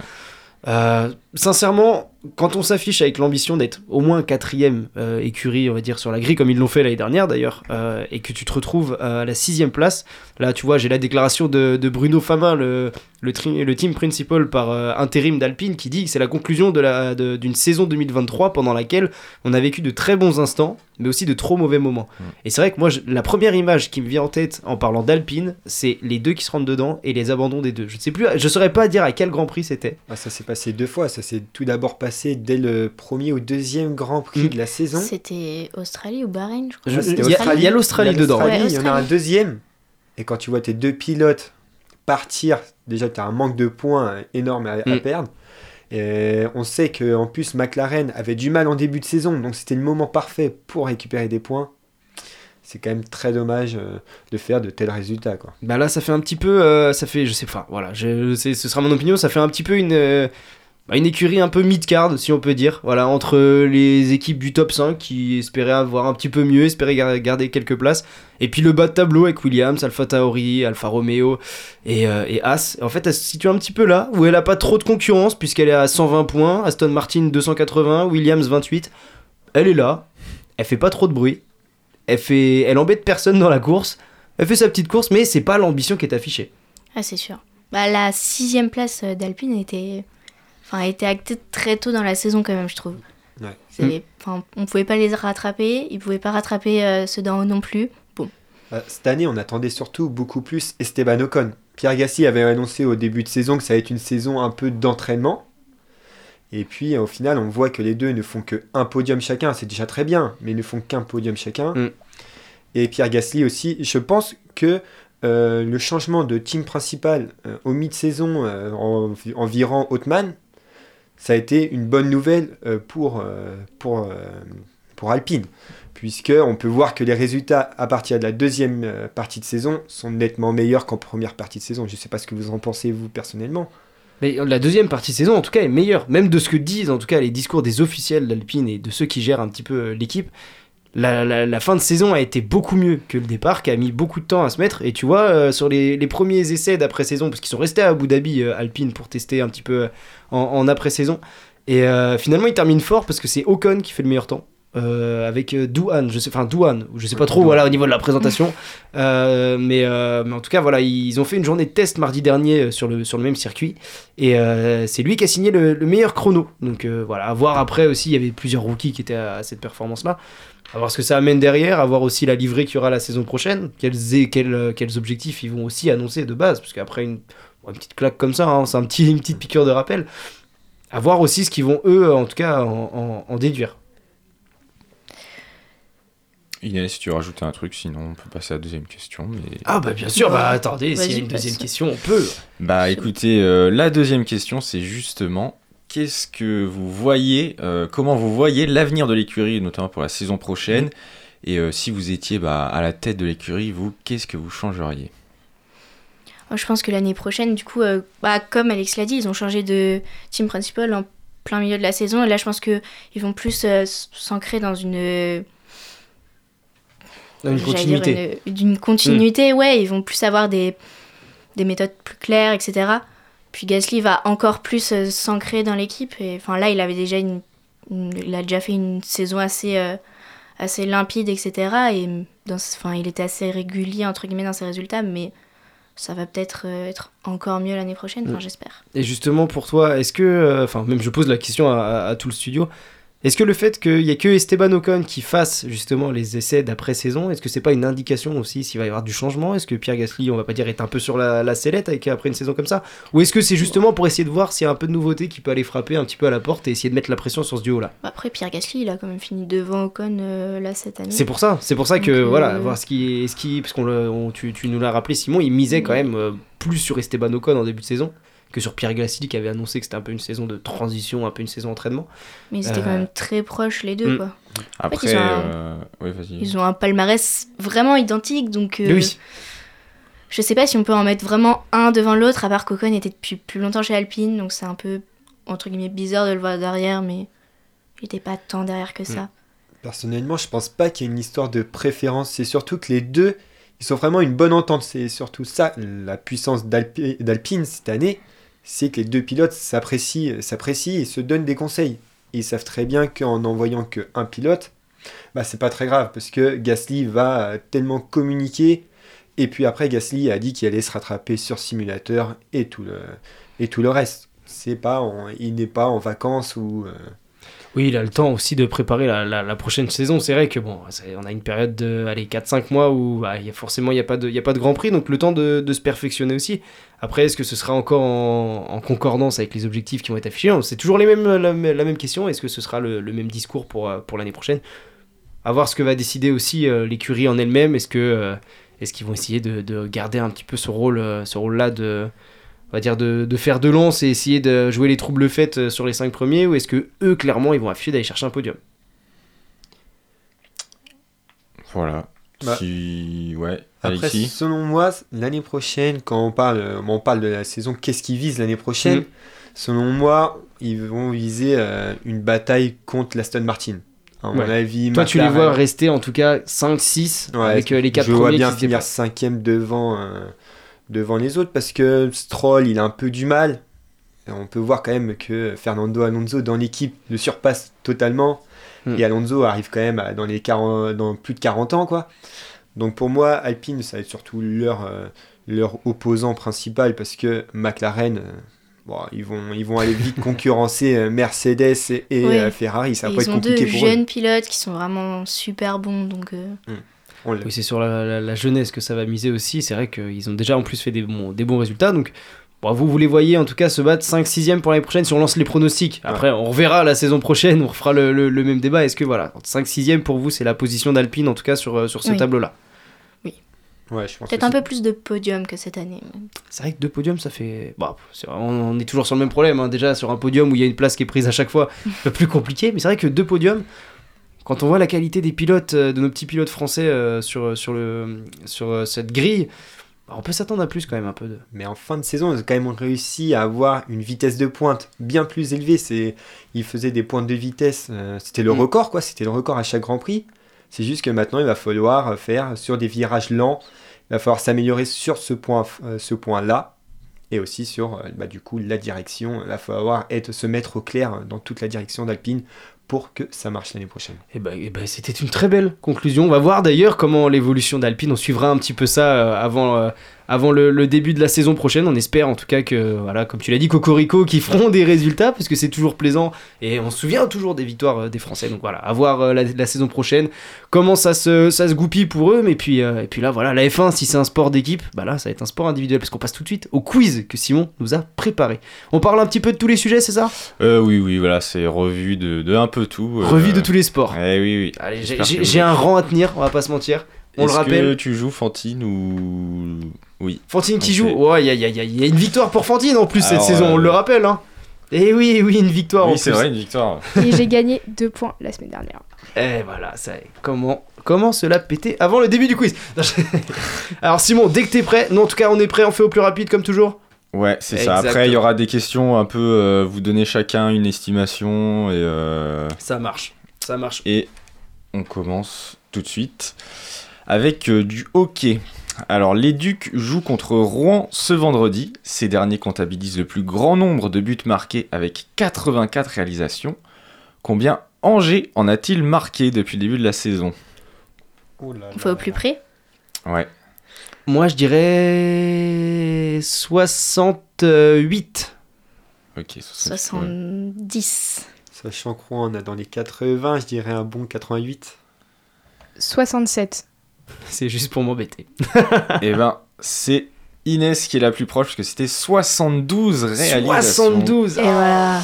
Euh, sincèrement, quand on s'affiche avec l'ambition d'être au moins quatrième euh, écurie, on va dire, sur la grille, comme ils l'ont fait l'année dernière d'ailleurs, et que tu te retrouves à la sixième place, là tu vois, j'ai la déclaration de, de Bruno Famin, le, le, tri- le team principal par intérim d'Alpine, qui dit que c'est la conclusion de la- de- d'une saison 2023 pendant laquelle on a vécu de très bons instants, mais aussi de trop mauvais moments. Et c'est vrai que moi, je- la première image qui me vient en tête en parlant d'Alpine, c'est les deux qui se rentrent dedans et les abandons des deux. Je ne sais plus, je saurais pas dire à quel Grand Prix c'était. Ah, ça s'est passé deux fois. Ça s'est tout d'abord passé dès le premier ou deuxième Grand Prix de la saison. C'était Australie ou Bahreïn, je crois. Il y a- l'Australie dedans. Ouais, il y en a un deuxième. Et quand tu vois tes deux pilotes partir, déjà tu as un manque de points énorme à, à Mm. perdre. Et on sait que en plus McLaren avait du mal en début de saison, donc c'était le moment parfait pour récupérer des points. C'est quand même très dommage euh, de faire de tels résultats. Quoi. Bah là, ça fait un petit peu, euh, ça fait, je sais pas, voilà, je, ce sera mon opinion, ça fait un petit peu une, euh, une écurie un peu mid-card, si on peut dire, voilà, entre les équipes du top 5 qui espéraient avoir un petit peu mieux, espéraient gar- garder quelques places, et puis le bas de tableau avec Williams, Alpha Tauri, Alfa Romeo et, euh, As. En fait, elle se situe un petit peu là, où elle a pas trop de concurrence, puisqu'elle est à 120 points, Aston Martin 280, Williams 28. Elle est là, elle fait pas trop de bruit, elle, fait, elle embête personne dans la course. Elle fait sa petite course, mais c'est pas l'ambition qui est affichée. Ah, c'est sûr. Bah, la sixième place euh, d'Alpine était... Enfin, a été actée très tôt dans la saison quand même, je trouve. Ouais. C'est- Enfin, on pouvait pas les rattraper, ils pouvaient pas rattraper euh, ceux d'en haut non plus. Bon, Euh, Cette année, on attendait surtout beaucoup plus Esteban Ocon. Pierre Gasly avait annoncé au début de saison que ça allait être une saison un peu d'entraînement. Et puis, au final, on voit que les deux ne font qu'un podium chacun. C'est déjà très bien, mais ils ne font qu'un podium chacun. Mm. Et Pierre Gasly aussi. Je pense que euh, le changement de team principal euh, au mi-saison euh, en, en virant Othman, ça a été une bonne nouvelle euh, pour, euh, pour, euh, pour Alpine puisque on peut voir que les résultats à partir de la deuxième partie de saison sont nettement meilleurs qu'en première partie de saison. Je ne sais pas ce que vous en pensez vous personnellement. Mais la deuxième partie de saison, en tout cas, est meilleure. Même de ce que disent, en tout cas, les discours des officiels d'Alpine et de ceux qui gèrent un petit peu l'équipe. La, la- la fin de saison a été beaucoup mieux que le départ, qui a mis beaucoup de temps à se mettre. Et tu vois, euh, sur les, les premiers essais d'après-saison, parce qu'ils sont restés à Abu Dhabi, euh, Alpine, pour tester un petit peu euh, en, en après-saison. Et euh, finalement, ils terminent fort parce que c'est Ocon qui fait le meilleur temps. avec Douane, je sais, enfin Douane, je sais pas trop, voilà, au niveau de la présentation. <laughs> Mais, mais en tout cas, voilà, ils ont fait une journée de test mardi dernier sur le, sur le même circuit. Et c'est lui qui a signé le, le meilleur chrono. Donc voilà, à voir après aussi, il y avait plusieurs rookies qui étaient à, à cette performance-là. À voir ce que ça amène derrière, à voir aussi la livrée qu'il y aura la saison prochaine, quels, euh, quels objectifs ils vont aussi annoncer de base, parce qu'après une, une petite claque comme ça, hein, c'est un petit, une petite piqûre de rappel. À voir aussi ce qu'ils vont, eux, en tout cas, en, en- en déduire. Inès, si tu veux rajouter un truc, sinon on peut passer à la deuxième question. Mais... Ah bah bien sûr, bah attendez, s'il y a une deuxième question, on peut. Bah écoutez, euh, la deuxième question, c'est justement qu'est-ce que vous voyez, euh, comment vous voyez l'avenir de l'écurie, notamment pour la saison prochaine, et euh, si vous étiez bah, à la tête de l'écurie, vous, qu'est-ce que vous changeriez? Je pense que l'année prochaine, du coup, euh, bah, comme Alex l'a dit, ils ont changé de team principal en plein milieu de la saison, et là je pense qu'ils vont plus euh, s'ancrer dans une Dans une dire continuité. une- D'une continuité, ouais, ils vont plus avoir des, des méthodes plus claires, etc. Puis Gasly va encore plus euh, s'ancrer dans l'équipe. Et enfin là, il avait déjà une, une- il a déjà fait une saison assez, euh, assez limpide, etc. Et dans, enfin, il était assez régulier entre guillemets dans ses résultats, mais ça va peut-être euh, être encore mieux l'année prochaine. Enfin, Mm. j'espère. Et justement, pour toi, est-ce que. euh, Enfin, même je pose la question à, à- à tout le studio. Est-ce que le fait qu'il n'y ait que Esteban Ocon qui fasse justement les essais d'après-saison, est-ce que c'est pas une indication aussi s'il va y avoir du changement? Est-ce que Pierre Gasly, on va pas dire, est un peu sur la, la sellette avec, après une saison comme ça? Ou est-ce que c'est justement pour essayer de voir s'il y a un peu de nouveauté qui peut aller frapper un petit peu à la porte et essayer de mettre la pression sur ce duo-là? Après, Pierre Gasly, il a quand même fini devant Ocon euh, là cette année. C'est pour ça, c'est pour ça que Donc, euh, voilà, voir ce qui, ce qui, parce qu'on tu, tu nous l'as rappelé, Simon, il misait quand même euh, plus sur Esteban Ocon en début de saison que sur Pierre Gasly qui avait annoncé que c'était un peu une saison de transition, un peu une saison d'entraînement. Mais ils étaient Euh, quand même très proches les deux, mm. quoi. En fait, Après, ils ont un- euh, oui. Ils ont un palmarès vraiment identique, donc euh, Oui. je sais pas si on peut en mettre vraiment un devant l'autre, à part qu'Ocon était depuis plus longtemps chez Alpine, donc c'est un peu, entre guillemets, bizarre de le voir derrière, mais il était pas tant derrière que ça. Personnellement, je pense pas qu'il y ait une histoire de préférence. C'est surtout que les deux, ils sont vraiment une bonne entente. C'est surtout ça, la puissance d'Alpi- d'Alpine cette année, c'est que les deux pilotes s'apprécient, s'apprécient et se donnent des conseils. Ils savent très bien qu'en n'envoyant qu'un pilote, bah c'est pas très grave parce que Gasly va euh, tellement communiquer. Et puis après, Gasly a dit qu'il allait se rattraper sur simulateur et tout le, et tout reste. C'est pas, il n'est pas en vacances ou. euh, Oui, il a le temps aussi de préparer la, prochaine saison. C'est vrai que bon, on a une période de allez, 4-5 mois où bah, y a forcément il n'y a, pas de- a pas de Grand Prix, donc le temps de, se perfectionner aussi. Après, est-ce que ce sera encore en, concordance avec les objectifs qui vont être affichés? C'est toujours la, même question. Est-ce que ce sera le, même discours pour, euh, pour l'année prochaine? À voir ce que va décider aussi euh, l'écurie en elle-même. Est-ce que euh, est-ce qu'ils vont essayer de, de garder un petit peu ce rôle-là de on va dire de, de faire de lance et essayer de jouer les troubles faites euh, sur les 5 premiers ou est-ce que eux clairement ils vont afficher d'aller chercher un podium? Voilà. Bah, Si- Ouais, Après, Alexis selon moi, l'année prochaine, quand on parle, euh, on parle de la saison, qu'est-ce qu'ils visent l'année prochaine? Mhm. Selon moi, ils vont viser euh, une bataille contre l'Aston Martin. À mon Ouais. avis, Toi tu les vois rester en tout cas 5-6 Ouais, avec euh, les 4 je premiers vois qui bien finir déplacent. cinquième devant, euh, devant les autres parce que Stroll, il a un peu du mal. Et on peut voir quand même que Fernando Alonso dans l'équipe le surpasse totalement. Hmm. Et Alonso arrive quand même à- dans, les 40 dans plus de 40 ans. quoi. Donc pour moi, Alpine, ça va être surtout leur, euh, leur opposant principal parce que McLaren, euh, bon, ils, vont, ils vont aller vite <laughs> concurrencer euh, Mercedes et, Ferrari. Ça va pas ils être ont deux compliqué pour eux. jeunes pilotes qui sont vraiment super bons, donc euh, l'a- Oui, c'est sur la, la- la jeunesse que ça va miser aussi. C'est vrai qu'ils ont déjà en plus fait des bons, des bons résultats. Donc, bon, vous, vous les voyez en tout cas se battre 5-6ème pour l'année prochaine si on lance les pronostics. Après, on reverra la saison prochaine, on refera le, le- le même débat. Est-ce que voilà, 5-6ème pour vous, c'est la position d'Alpine en tout cas sur, euh, sur ce Oui. tableau-là? Ouais, je pense peut-être un peu plus de podium que cette année. C'est vrai que deux podiums, ça fait. Bah, c'est- on on est toujours sur le même problème. hein. Déjà, sur un podium où il y a une place qui est prise à chaque fois, <laughs> un peu plus compliqué. Mais c'est vrai que deux podiums, quand on voit la qualité des pilotes, euh, de nos petits pilotes français euh, sur, sur, le, sur euh, cette grille, bah, on peut s'attendre à plus quand même un peu de. Mais en fin de saison, ils ont quand même réussi à avoir une vitesse de pointe bien plus élevée. C'est, ils faisaient des pointes de vitesse. euh, c'était le Mm. record, quoi. C'était le record à chaque Grand Prix. C'est juste que maintenant, il va falloir faire sur des virages lents. Il va falloir s'améliorer sur ce point, euh, ce point-là. Et aussi sur, euh, bah, du coup, la direction. Il va falloir être, se mettre au clair dans toute la direction d'Alpine pour que ça marche l'année prochaine. Et eh ben, c'était une très belle conclusion. On va voir d'ailleurs comment l'évolution d'Alpine, on suivra un petit peu ça euh, avant, euh, avant le, le début de la saison prochaine. On espère en tout cas que, voilà, comme tu l'as dit, Cocorico, qui feront des résultats, parce que c'est toujours plaisant. Et on se souvient toujours des victoires euh, des Français. Donc voilà, à voir euh, la, la saison prochaine, comment ça se, ça se goupille pour eux. Mais puis, euh, et puis là, voilà, la F1, si c'est un sport d'équipe, bah là, ça va être un sport individuel, parce qu'on passe tout de suite au quiz que Simon nous a préparé. On parle un petit peu de tous les sujets, c'est ça? Euh, oui, oui, voilà, c'est revu de, de un peu tout. euh, Revue de tous les sports. Eh oui, oui. Allez, j'ai- vous- un rang à tenir, on va pas se mentir. On le rappelle. que tu joues Fantine ou. Oui. Fantine qui joue. il y a, y a- y a- y a une victoire pour Fantine en plus cette Alors, saison, on le rappelle. Hein. Et oui, oui, une victoire Oui, c'est vrai, une victoire. Et j'ai gagné deux points la semaine dernière. Et voilà, ça y est. Comment, comment cela péter avant le début du quiz? Non, je- <laughs> Alors Simon, dès que t'es prêt, non en tout cas on est prêt, on fait au plus rapide comme toujours? Ouais, c'est ça. Après, il y aura des questions un peu. euh, vous donnez chacun une estimation et. euh, Ça marche, ça marche. Et on commence tout de suite avec euh, du hockey. Alors, les Ducs jouent contre Rouen ce vendredi. Ces derniers comptabilisent le plus grand nombre de buts marqués avec 84 réalisations. Combien Angers en a-t-il marqué depuis le début de la saison? On fait au plus près? Ouais. Moi je dirais 68. Ok, 70. Sachant qu'on a dans les 80, je dirais un bon 88. 67. <laughs> C'est juste pour m'embêter. <laughs> Et ben, c'est Inès qui est la plus proche parce que c'était 72 réalisations. 72 Et voilà.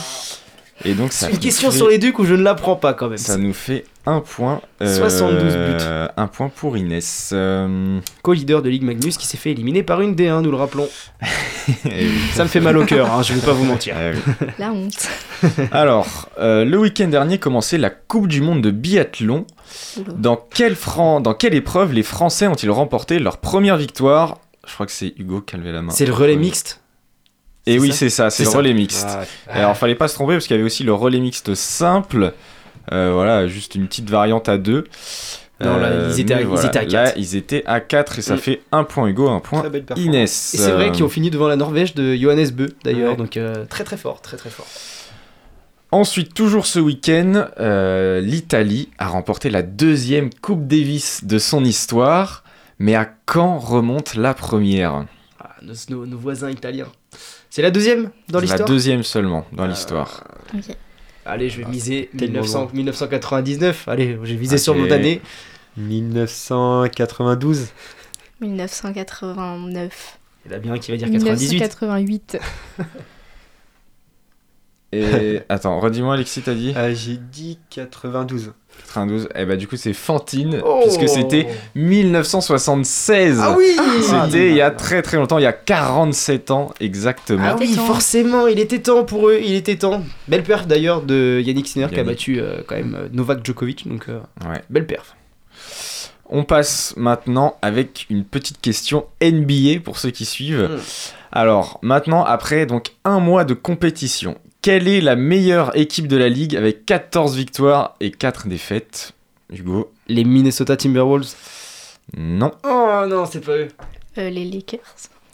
Et donc, ça Une question fait- sur les ducs où je ne l'apprends pas quand même. Ça nous fait un point. euh, 72 buts. Un point pour Inès. Euh, Co-leader de Ligue Magnus qui s'est fait éliminer par une D1, nous le rappelons. <laughs> eh. Ça me fait mal au cœur, hein, je vais pas vous mentir. Eh oui. La honte. Alors, euh, le week-end dernier commençait la Coupe du Monde de biathlon. Dans quelle, Fran- dans quelle épreuve les Français ont-ils remporté leur première victoire? Je crois que c'est Hugo qui a levé la main. C'est le relais mixte? Et c'est oui, c'est ça, c'est le ça. relais mixte. Ah, Alors, fallait pas se tromper parce qu'il y avait aussi le relais mixte simple. Euh, voilà, juste une petite variante à deux. Non, là, Euh, ils étaient à- mais ils voilà, étaient à Là, quatre. ils étaient à 4 et ça Mm. fait un point Hugo, un point. Inès. Et c'est vrai Euh, qu'ils ont fini devant la Norvège de Johannes Bö d'ailleurs, Ouais. donc euh, très très fort, très très fort. Ensuite, toujours ce week-end, euh, l'Italie a remporté la deuxième Coupe Davis de son histoire. Mais à quand remonte la première? Ah, nos, nos- nos voisins italiens. C'est la deuxième dans La l'histoire? deuxième seulement dans Euh, l'histoire. Allez, je vais miser 1900 loin. 1999. Allez, j'ai visé sur Ok. mon année. 1992. 1989. Il y en a bien qui va dire 98. 1988. <laughs> Et <laughs> attends, redis-moi Alexis, t'as dit Ah, J'ai dit 92. 92. Et bah du coup c'est Fantine, Oh. puisque c'était 1976. Ah oui C'était il y a très très longtemps, il y a 47 ans exactement. Ah oui, forcément, il était temps pour eux, il était temps. Belle perf d'ailleurs de Yannick Sinner qui a battu euh, quand même euh, Novak Djokovic, donc euh, Ouais. belle perf. On passe maintenant avec une petite question NBA pour ceux qui suivent. Mm. Alors, maintenant, après donc un mois de compétition, quelle est la meilleure équipe de la ligue avec 14 victoires et 4 défaites Hugo? Les Minnesota Timberwolves? Non. Oh non, c'est pas eux. Euh, les Lakers.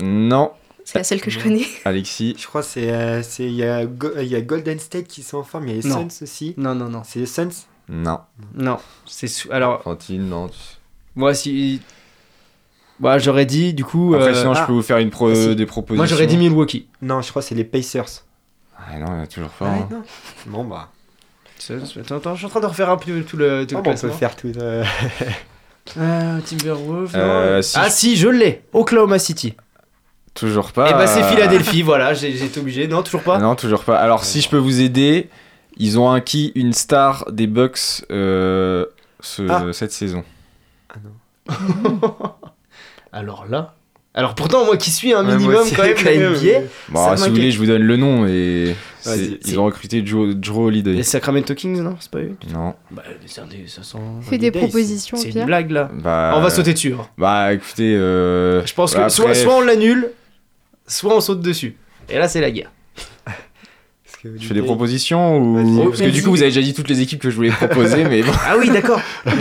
Non. C'est la seule que je connais. <laughs> Alexis Je crois que c'est euh, c'est- il y, a Go- il y a Golden State qui sont en forme, il y a les Non. Suns aussi. Non, non, non. C'est les Suns? Non. Non, c'est sou- alors Fantine, non. moi si bah j'aurais dit du coup Après, euh, sinon, je ah, peux vous faire une pro- Ah, si. des propositions. moi j'aurais dit Milwaukee. Non, je crois que c'est les Pacers. Ah non, il a toujours pas. Ah, hein. non. Bon bah. Attends, attends, je suis en train de refaire un peu tout le, tout le Oh, bah, on peut faire tout. euh, <laughs> Euh, Timberwolves. non. Euh, si ah je- si, je l'ai. Oklahoma City. Toujours pas. Et bah c'est Philadelphie, voilà, j'ai été obligé. Non, toujours pas. Non, toujours pas. Alors, si je peux vous aider, ils ont acquis une star des Bucks euh, ce- Ah. cette saison. <laughs> Alors là. Alors pourtant moi qui suis un minimum quand même quand la même, NBA. Ça si vous voulez, je vous donne le nom et ils ont recruté Joe, Joe Holiday. Les Sacramento Kings, non C'est pas eux? Non. Bah, c'est un des- ça sent. Fais des propositions, C'est une Pierre. blague là. Bah, On va sauter dessus. hein. Bah, écoutez, euh, Je pense que après- soit, soit on l'annule, soit on saute dessus. Et là c'est la guerre. que Je fais des propositions ou Vas-y. parce que du coup vous avez déjà dit toutes les équipes que je voulais proposer, mais bon. Ah oui d'accord. Bah,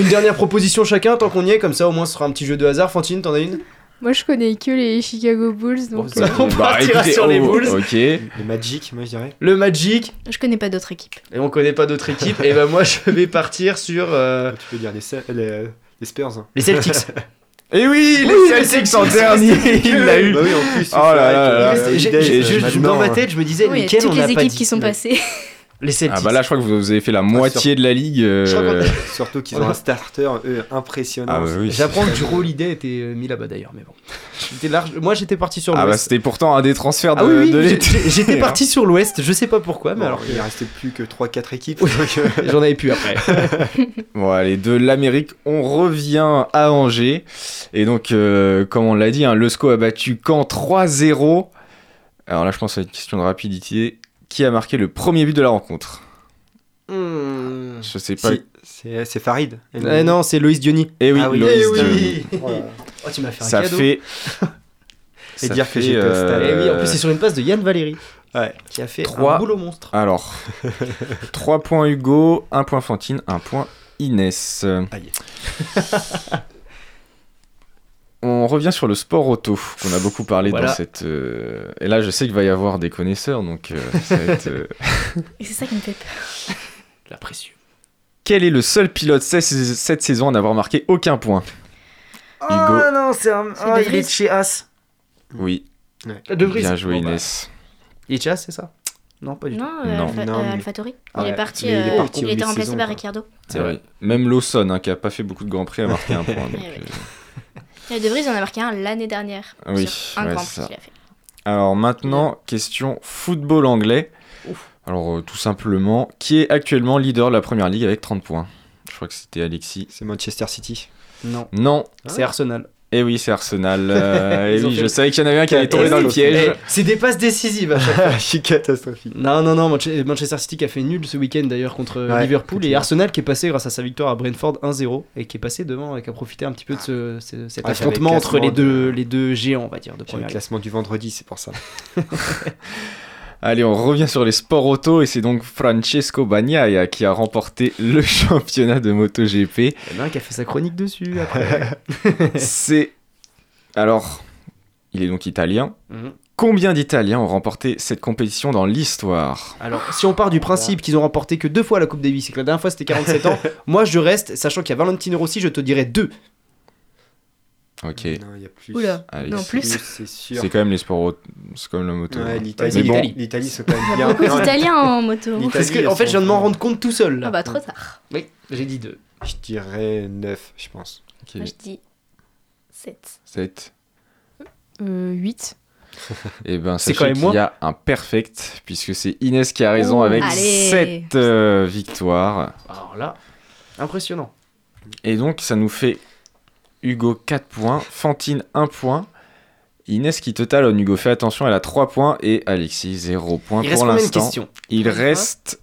une dernière proposition chacun tant qu'on y est, comme ça au moins ce sera un petit jeu de hasard. Fantine, t'en as une? Moi, je connais que les Chicago Bulls, donc. ça- euh, On partira sur les oh, Bulls. Ok. Les Magic, moi je dirais. Le Magic, Je connais pas d'autres équipes. et on connaît pas d'autres équipes. et ben moi je vais partir sur euh, Tu peux dire les, les, les Spurs. hein. les Celtics. <laughs> Et oui, les Oui, les Celtics en dernier, il l'a eu. Bah oui, en plus. Oh là là J'ai- je- je- dans ma tête, je me disais, Oui, lesquels toutes on n'a les équipes qui sont passées. Les Celtics. Ah bah là, je crois que vous avez fait la moitié de la ligue. euh, Je crois qu'on- Surtout qu'ils ont <laughs> un starter, eux, impressionnant. Ah bah oui. J'apprends que Drew Holiday était euh, mis là-bas d'ailleurs, mais bon. J'étais large... Moi j'étais parti sur Ah bah l'Ouest. c'était pourtant un des transferts de, Ah oui, oui, de l'été. j'étais <laughs> parti sur l'Ouest, je sais pas pourquoi, mais Bon, alors il restait plus que 3-4 équipes. Oui. euh, <laughs> j'en avais plus après. Bon, allez, de l'Amérique, on revient à Angers. Et donc, euh, comme on l'a dit, hein, le SCO a battu Caen 3-0. Alors là, je pense que c'est une question de rapidité. Qui a marqué le premier but de la rencontre Hmm. Je sais pas. c'est c'est Farid. Eh non, c'est Loïs Diony. Eh oui, Ah oui, Loïs eh oui. Diony. <laughs> Oh, tu m'as fait un Ça cadeau. fait. <laughs> Et ça dire que fait, j'étais au stade. Eh oui, en plus c'est sur une passe de Yann Valéry. Ouais. Qui a fait Trois. un boulot monstre. Alors, <laughs> 3 points Hugo, 1 point Fantine, 1 point Inès. Aïe. On revient sur le sport auto, qu'on a beaucoup parlé Voilà. dans cette. euh, Et là, je sais qu'il va y avoir des connaisseurs, donc euh, ça va être, euh, <laughs> Et c'est ça qui me fait peur. <laughs> La pression. Quel est le seul pilote cette saison à n'avoir marqué aucun point? Oh Hugo. non, c'est un. C'est Oh, De il est de chez As. Oui, De Vries. bien joué Bon, bah, Inès. Il est chez As, c'est ça? Non, pas du tout. Non, euh, Non, euh, mais-. Ah il ouais, est parti. il est parti il été remplacé par. Ricciardo. C'est vrai. Même Lawson, hein, qui a pas fait beaucoup de grands prix, a marqué un point. donc, <laughs> Eh euh, Et De Vries en a marqué un l'année dernière. Oui, sur un ouais, grand c'est prix ça. qu'il a fait. Alors maintenant, question football anglais. Alors euh, tout simplement, qui est actuellement leader de la première ligue avec 30 points? Je crois que c'était Alexis. C'est Manchester City. Non. Non. C'est Arsenal. Eh oui, c'est Arsenal. <laughs> Euh, eh oui, je savais qu'il y en avait un qui allait tomber dans le piège. eh, C'est des passes décisives à chaque fois. <laughs> Je suis catastrophique. Non, non, non, Manche- Manchester City qui a fait nul ce week-end d'ailleurs contre Ouais, Liverpool et. Arsenal qui est passé grâce à sa victoire à Brentford 1-0 et qui est passé devant et qui a profité un petit peu de ce, ce- cet Ouais, affrontement entre les deux, de- les deux géants, on va dire, de le classement du vendredi, c'est pour ça. <laughs> Allez, on revient sur les sports auto et c'est donc Francesco Bagnaia qui a remporté le <laughs> championnat de MotoGP. Il y en a un qui a fait sa chronique dessus après. <laughs> C'est alors, il est donc italien. Mhm. Combien d'Italiens ont remporté cette compétition dans l'histoire? Alors, si on part du principe qu'ils ont remporté que deux fois la Coupe Davis et que la dernière fois c'était 47 ans, <laughs> moi je reste, sachant qu'il y a Valentino Rossi, je te dirais deux. Ok. Non, il y a plus. Oula, Allez, non c'est- plus. C'est sûr. C'est quand même les sports c'est quand même la moto. Ouais, hein. l'Italie, Mais bon. l'Italie. c'est quand même Il y a bien. beaucoup d'Italiens en moto. Parce que, en fait, je viens de m'en rendre compte tout seul là. Ah bah trop tard. Oui, j'ai dit deux. Je dirais 9, je pense. Ok. Moi je dis 7. 7. Euh, 8. <laughs> Et ben, C'est quand même qu'il moi. y a un perfect, puisque c'est Inès qui a raison Oh, avec allez. 7 victoires. Alors là, impressionnant. Et donc, ça nous fait Hugo 4 points, Fantine 1 point, Inès qui te talonne. Hugo, fais attention, elle a 3 points et Alexis 0 points Il reste pour combien de l'instant. questions Il reste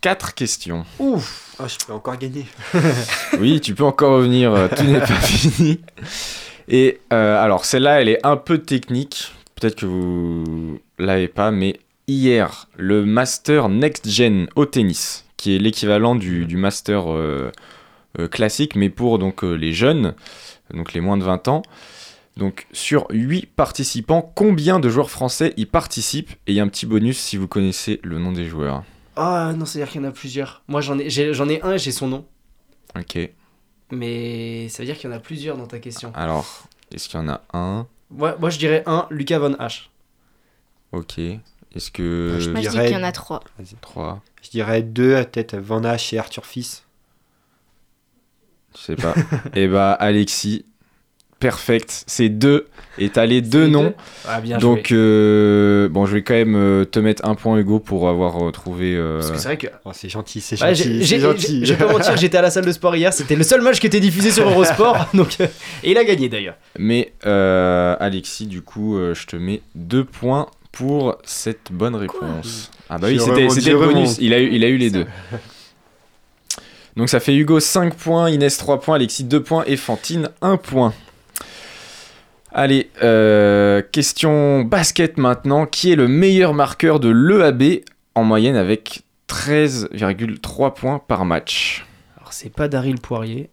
4 questions. Ouf Oh, je peux encore gagner. <laughs> Oui, tu peux encore revenir, euh, tout n'est pas fini. Et euh, alors, celle-là, elle est un peu technique. Peut-être que vous l'avez pas, mais hier, le Master Next Gen au tennis, qui est l'équivalent du, du Master euh, euh, classique, mais pour donc euh, les jeunes, donc les moins de 20 ans. Donc, sur 8 participants, combien de joueurs français y participent? Et il y a un petit bonus si vous connaissez le nom des joueurs. Ah non, c'est-à-dire qu'il y en a plusieurs. Moi j'en ai, j'ai- j'en ai un et j'ai son nom. Ok. Mais ça veut dire qu'il y en a plusieurs dans ta question. Alors, est-ce qu'il y en a un? Moi, moi je dirais un, Lucas Von H. Ok. Est-ce que. Je Moi je dis dirais- qu'il y en a 3. 3. Je dirais 2, peut-être Van Hache et Arthur Fils. Je sais pas. Et bah, Alexis, perfect. C'est deux. Et t'as les deux noms. deux Ah, bien Donc, euh, bon, je vais quand même euh, te mettre un point, Hugo, pour avoir euh, trouvé. euh, Parce que c'est vrai que. Oh, c'est gentil, c'est Ouais, gentil. j'ai- gentil. j'ai- Je vais pas mentir, j'étais à la salle de sport hier, c'était le seul match qui était diffusé sur Eurosport, <laughs> donc, euh, et il a gagné d'ailleurs. Mais, euh, Alexis, du coup, euh, je te mets deux points pour cette bonne réponse. ah bah oui, c'était c'était le bonus. Il a, eu, il a eu les deux. Donc ça fait Hugo 5 points, Inès 3 points, Alexis 2 points et Fantine 1 point. Allez, euh, question basket maintenant. Qui est le meilleur marqueur de l'EAB en moyenne avec 13,3 points par match? Alors c'est pas Daryl Poirier,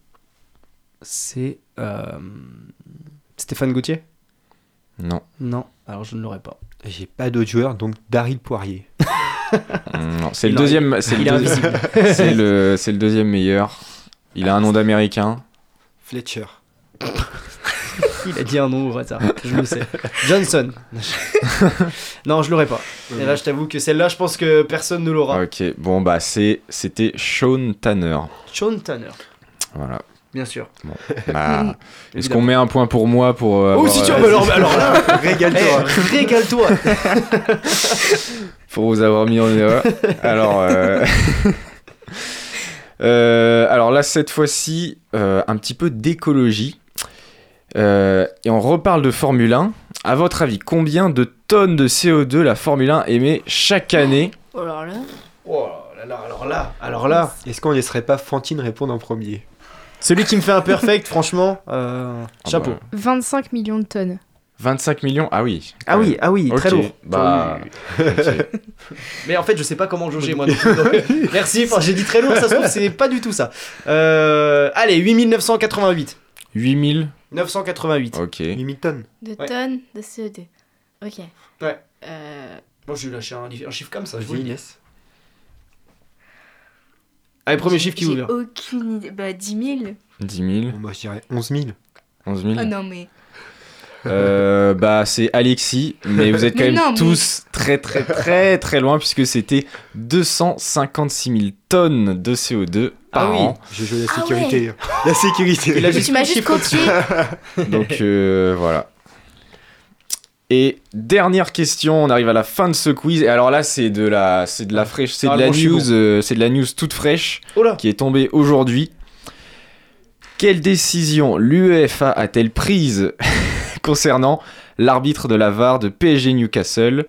c'est euh, Stéphane Gauthier? Non. Non, alors je ne l'aurais pas. J'ai pas d'autres joueurs, donc Daryl Poirier. <laughs> <laughs> Non, c'est le deuxième. C'est le, deuxi- le, c'est le deuxième meilleur. Il a un nom d'américain. Fletcher. <laughs> Il a dit un nom au hasard, je le sais. Johnson. <laughs> non, je l'aurais pas. Et là, je t'avoue que celle-là, je pense que personne ne l'aura. Ok, bon bah c'est c'était Sean Tanner. Sean Tanner, Voilà. Bien sûr. Bon, bah, <laughs> est-ce qu'on met un point pour moi pour euh, Oh, si tu veux, alors, alors là, <laughs> Régale-toi. eh, régale-toi. <laughs> pour vous avoir mis en erreur. alors, euh, euh, alors là, cette fois-ci, euh, un petit peu d'écologie. Euh, et on reparle de Formule 1. À votre avis, combien de tonnes de CO2 la Formule 1 émet chaque année? Oh là là. Oh là là, alors là, alors là. Est-ce qu'on laisserait pas Fantine répondre en premier? Celui qui me fait un perfect, franchement, euh, Ah chapeau. bah, 25 millions de tonnes. 25 millions Ah oui. Ah oui, ah oui, très Ok, lourd. Bah, ok. <laughs> Mais en fait, je sais pas comment jauger moi. non plus, <laughs> donc, merci, enfin, j'ai dit très lourd, ça se trouve, c'est pas du tout ça. Euh, allez, 8988. 8000 988. Ok. 8000 tonnes. De Ouais. tonnes de CO2. Ok. Ouais. Euh, Bon, je vais lâcher un, un chiffre comme ça, je vous le dis. Inès. Allez, premier chiffre qui vous J'ai vient. aucune idée. Bah, 10 000. 10 000 Bon, Moi, je dirais 11 000. 11 000 Oh non, mais. Euh, bah c'est Alexis, mais vous êtes <laughs> quand Mais même non, mais- tous très très très très loin puisque c'était 256 000 tonnes de CO2 par Ah oui. an. Je joue la Ah sécurité. La sécurité. Il a Tu m'as juste copié. <laughs> Donc euh, voilà. Et dernière question, on arrive à la fin de ce quiz. Et alors là, c'est de la, c'est de la fraîche, c'est de la news, euh, c'est de la news toute fraîche Oh qui est tombée aujourd'hui. Quelle décision l'UEFA a-t-elle prise <laughs> concernant l'arbitre de la VAR de PSG Newcastle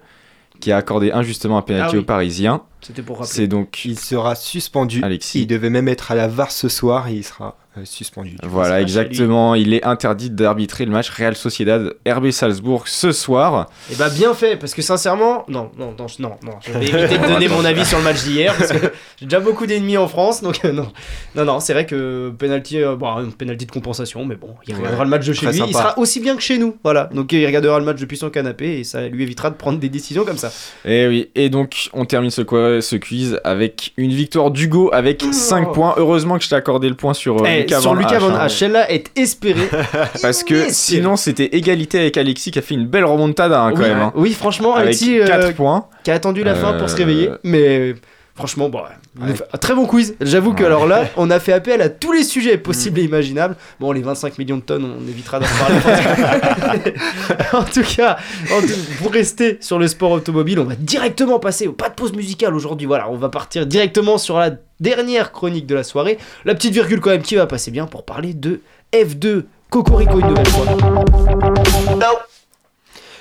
qui a accordé injustement un pénalty Ah oui. aux Parisiens C'était pour rappeler. C'est donc Il sera suspendu. Alexis. Il devait même être à la VAR ce soir et il sera euh, suspendu. Voilà, exactement. Il est interdit d'arbitrer le match Real Sociedad RB Salzbourg ce soir. Et bah bien fait, parce que sincèrement, non, non, non, je- non, non, je vais éviter de donner mon avis sur le match d'hier, parce que j'ai déjà beaucoup d'ennemis en France, donc euh, non, non, non, c'est vrai que penalty, euh, bon, un penalty de compensation, mais bon, il regardera Ouais, le match de chez lui, il sera aussi bien que chez nous, voilà, donc il regardera le match depuis son canapé et ça lui évitera de prendre des décisions comme ça. Et oui, et donc on termine ce, quoi- ce quiz avec une victoire d'Hugo avec 5 points. Heureusement que je t'ai accordé le point sur euh, Eh, Lucas sur Van Lucas Van hein. Celle-là est espérée. <laughs> Parce que sinon c'était égalité avec Alexis qui a fait une belle remontada hein, quand oui, même. hein. oui, franchement, avec Alexis, 4 euh, points. qui a attendu la fin pour se Euh, réveiller, mais franchement, bon, ouais, un très bon quiz. J'avoue que Ouais. alors là, <laughs> on a fait appel à tous les sujets possibles et imaginables. Bon, les 25 millions de tonnes, on évitera d'en parler. <laughs> en tout cas, en tout- pour rester sur le sport automobile, on va directement passer au pas de pause musicale aujourd'hui. Voilà, on va partir directement sur la dernière chronique de la soirée. La petite virgule quand même qui va passer bien pour parler de F2 Cocorico une nouvelle fois.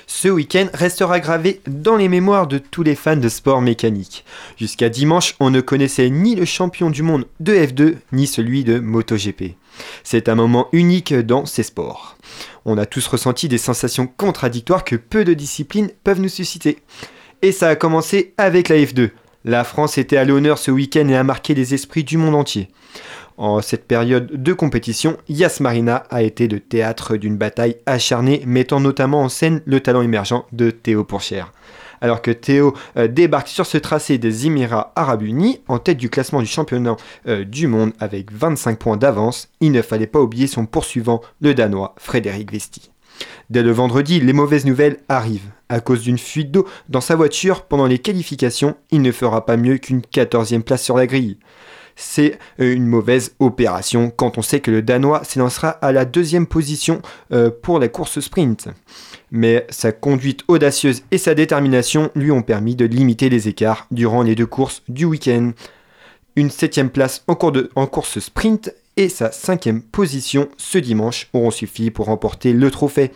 Ce week-end restera gravé dans les mémoires de tous les fans de sport mécanique. Jusqu'à dimanche, on ne connaissait ni le champion du monde de F2, ni celui de MotoGP. C'est un moment unique dans ces sports. On a tous ressenti des sensations contradictoires que peu de disciplines peuvent nous susciter. Et ça a commencé avec la F2. La France était à l'honneur ce week-end et a marqué les esprits du monde entier. En cette période de compétition, Yas Marina a été le théâtre d'une bataille acharnée, mettant notamment en scène le talent émergent de Théo Pourchère. Alors que Théo euh, débarque sur ce tracé des Émirats Arabes Unis, en tête du classement du championnat euh, du monde avec 25 points d'avance, il ne fallait pas oublier son poursuivant, le Danois Frédéric Vesti. Dès le vendredi, les mauvaises nouvelles arrivent. À cause d'une fuite d'eau dans sa voiture pendant les qualifications, il ne fera pas mieux qu'une 14e place sur la grille. C'est euh, une mauvaise opération quand on sait que le Danois s'élancera à la deuxième position euh, pour la course sprint. Mais sa conduite audacieuse et sa détermination lui ont permis de limiter les écarts durant les deux courses du week-end. Une septième place en, course sprint et sa cinquième position ce dimanche auront suffi pour remporter le trophée.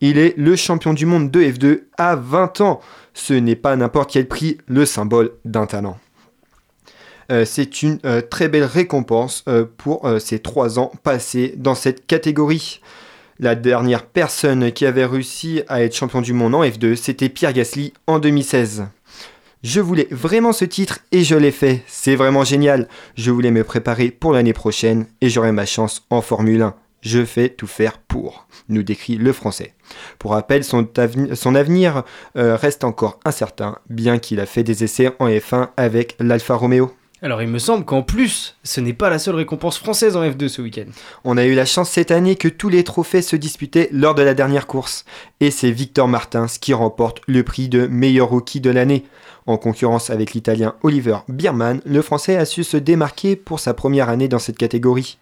Il est le champion du monde de F2 à 20 ans. Ce n'est pas n'importe quel prix, le symbole d'un talent. Euh, c'est une euh, très belle récompense euh, pour ces trois ans passés dans cette catégorie. La dernière personne qui avait réussi à être champion du monde en F2, c'était Pierre Gasly en 2016. Je voulais vraiment ce titre et je l'ai fait. C'est vraiment génial. Je voulais me préparer pour l'année prochaine et j'aurai ma chance en Formule 1. Je fais tout faire pour, nous décrit le français. Pour rappel, son, aveni- son avenir reste encore incertain, bien qu'il a fait des essais en F1 avec l'Alfa Romeo. Alors il me semble qu'en plus, ce n'est pas la seule récompense française en F2 ce week-end. On a eu la chance cette année que tous les trophées se disputaient lors de la dernière course. Et c'est Victor Martins qui remporte le prix de meilleur rookie de l'année. En concurrence avec l'Italien Oliver Biermann, le Français a su se démarquer pour sa première année dans cette catégorie.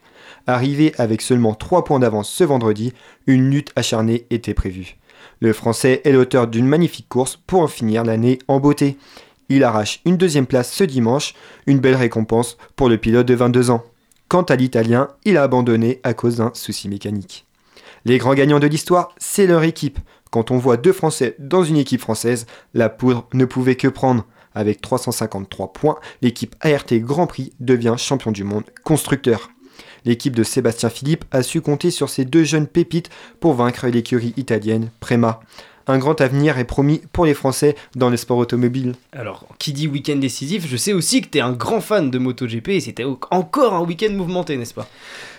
Arrivé avec seulement 3 points d'avance ce vendredi, une lutte acharnée était prévue. Le Français est l'auteur d'une magnifique course pour en finir l'année en beauté. Il arrache une deuxième place ce dimanche, une belle récompense pour le pilote de 22 ans. Quant à l'Italien, il a abandonné à cause d'un souci mécanique. Les grands gagnants de l'histoire, c'est leur équipe. Quand on voit deux Français dans une équipe française, la poudre ne pouvait que prendre. Avec 353 points, l'équipe ART Grand Prix devient champion du monde constructeur. L'équipe de Sébastien Philippe a su compter sur ces deux jeunes pépites pour vaincre l'écurie italienne Prema un grand avenir est promis pour les Français dans les sports automobiles. Alors, qui dit week-end décisif, je sais aussi que tu es un grand fan de MotoGP et c'était encore un week-end mouvementé, n'est-ce pas?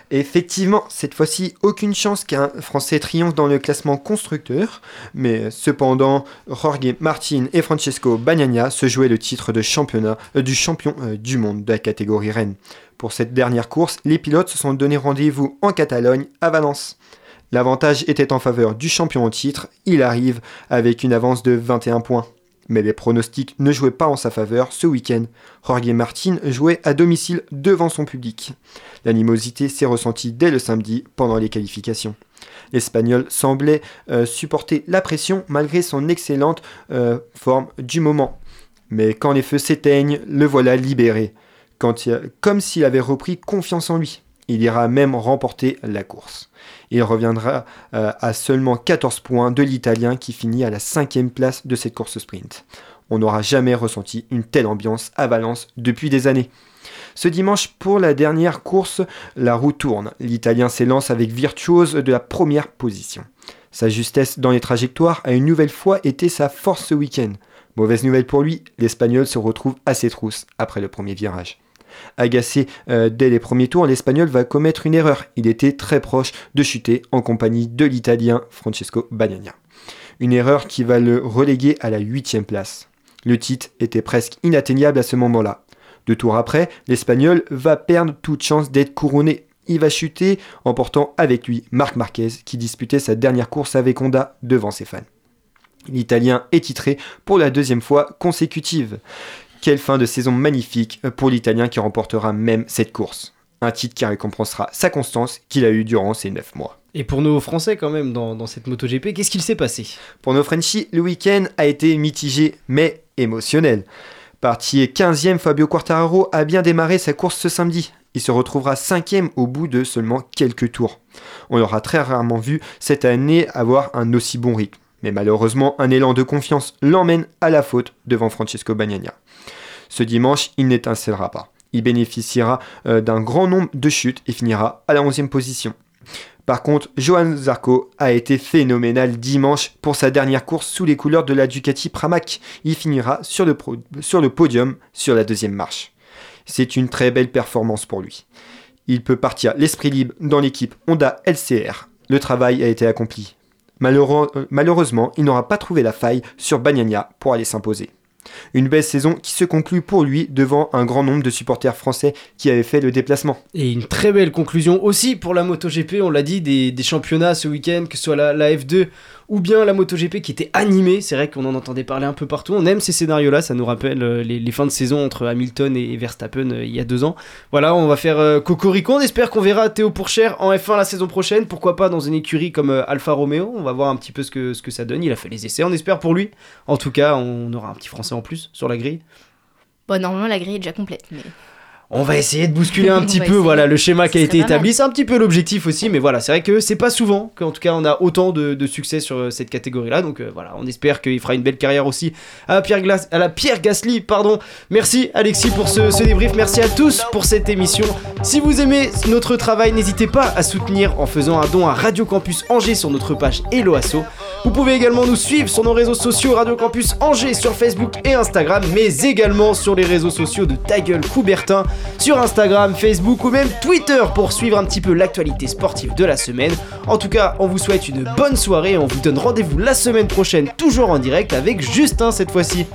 Effectivement, cette fois-ci, aucune chance qu'un Français triomphe dans le classement constructeur, mais cependant, Jorge Martin et Francesco Bagnaia se jouaient le titre de championnat, euh, du champion euh, du monde de la catégorie Rennes. Pour cette dernière course, les pilotes se sont donné rendez-vous en Catalogne, à Valence. L'avantage était en faveur du champion en titre, il arrive avec une avance de 21 points. Mais les pronostics ne jouaient pas en sa faveur ce week-end. Jorge Martin jouait à domicile devant son public. L'animosité s'est ressentie dès le samedi pendant les qualifications. L'Espagnol semblait euh, supporter la pression malgré son excellente euh, forme du moment. Mais quand les feux s'éteignent, le voilà libéré, comme s'il avait repris confiance en lui. Il ira même remporter la course. Il reviendra euh, à seulement 14 points de l'Italien qui finit à la cinquième place de cette course sprint. On n'aura jamais ressenti une telle ambiance à Valence depuis des années. Ce dimanche, pour la dernière course, la roue tourne. L'Italien s'élance avec virtuose de la première position. Sa justesse dans les trajectoires a une nouvelle fois été sa force ce week-end. Mauvaise nouvelle pour lui, l'Espagnol se retrouve à ses trousses après le premier virage. Agacé euh, dès les premiers tours, l'Espagnol va commettre une erreur. Il était très proche de chuter en compagnie de l'Italien Francesco Bagnaia. Une erreur qui va le reléguer à la huitième place. Le titre était presque inatteignable à ce moment-là. Deux tours après, l'Espagnol va perdre toute chance d'être couronné. Il va chuter, emportant avec lui Marc Marquez, qui disputait sa dernière course avec Honda devant ses fans. L'Italien est titré pour la deuxième fois consécutive. Quelle fin de saison magnifique pour l'Italien qui remportera même cette course. Un titre qui récompensera sa constance qu'il a eue durant ces 9 mois. Et pour nos Français quand même dans, dans cette MotoGP, qu'est-ce qu'il s'est passé? Pour nos Frenchies, le week-end a été mitigé mais émotionnel. Parti 15e, Fabio Quartararo a bien démarré sa course ce samedi. Il se retrouvera 5e au bout de seulement quelques tours. On l'aura très rarement vu cette année avoir un aussi bon rythme. Mais malheureusement, un élan de confiance l'emmène à la faute devant Francesco Bagnaia. Ce dimanche, il n'étincellera pas. Il bénéficiera euh, d'un grand nombre de chutes et finira à la 11e position. Par contre, Johan Zarco a été phénoménal dimanche pour sa dernière course sous les couleurs de la Ducati Pramac. Il finira sur le, podium sur la deuxième marche. C'est une très belle performance pour lui. Il peut partir l'esprit libre dans l'équipe Honda LCR. Le travail a été accompli. Euh, malheureusement, il n'aura pas trouvé la faille sur Bagnagna pour aller s'imposer. Une belle saison qui se conclut pour lui devant un grand nombre de supporters français qui avaient fait le déplacement. Et une très belle conclusion aussi pour la MotoGP, on l'a dit, des, championnats ce week-end, que ce soit la F2 ou bien la MotoGP qui était animée. C'est vrai qu'on en entendait parler un peu partout. On aime ces scénarios-là, ça nous rappelle euh, les, fins de saison entre Hamilton et Verstappen euh, il y a deux ans. Voilà, on va faire euh, Cocorico. On espère qu'on verra Théo Pourchère en F1 la saison prochaine. Pourquoi pas dans une écurie comme Alfa Romeo On va voir un petit peu ce que, ce que ça donne. Il a fait les essais, on espère pour lui. En tout cas, on aura un petit français en plus sur la grille. Bon, normalement, la grille est déjà complète. Mais on va essayer de bousculer un <laughs> petit peu voilà le schéma qui a été établi. C'est un petit peu l'objectif aussi mais voilà c'est vrai que c'est pas souvent qu'en tout cas on a autant de, succès sur euh, cette catégorie là donc euh, voilà on espère qu'il fera une belle carrière aussi à la Pierre, à la Pierre Gasly pardon. Merci Alexis pour ce, ce, débrief. Merci à tous pour cette émission. Si vous aimez notre travail n'hésitez pas à soutenir en faisant un don à Radio Campus Angers sur notre page Eloasso vous pouvez également nous suivre sur nos réseaux sociaux Radio Campus Angers sur Facebook et Instagram mais également sur les réseaux sociaux de Ta Gueule Coubertin sur Instagram, Facebook ou même Twitter pour suivre un petit peu l'actualité sportive de la semaine. En tout cas, on vous souhaite une bonne soirée et on vous donne rendez-vous la semaine prochaine, toujours en direct avec Justin cette fois-ci.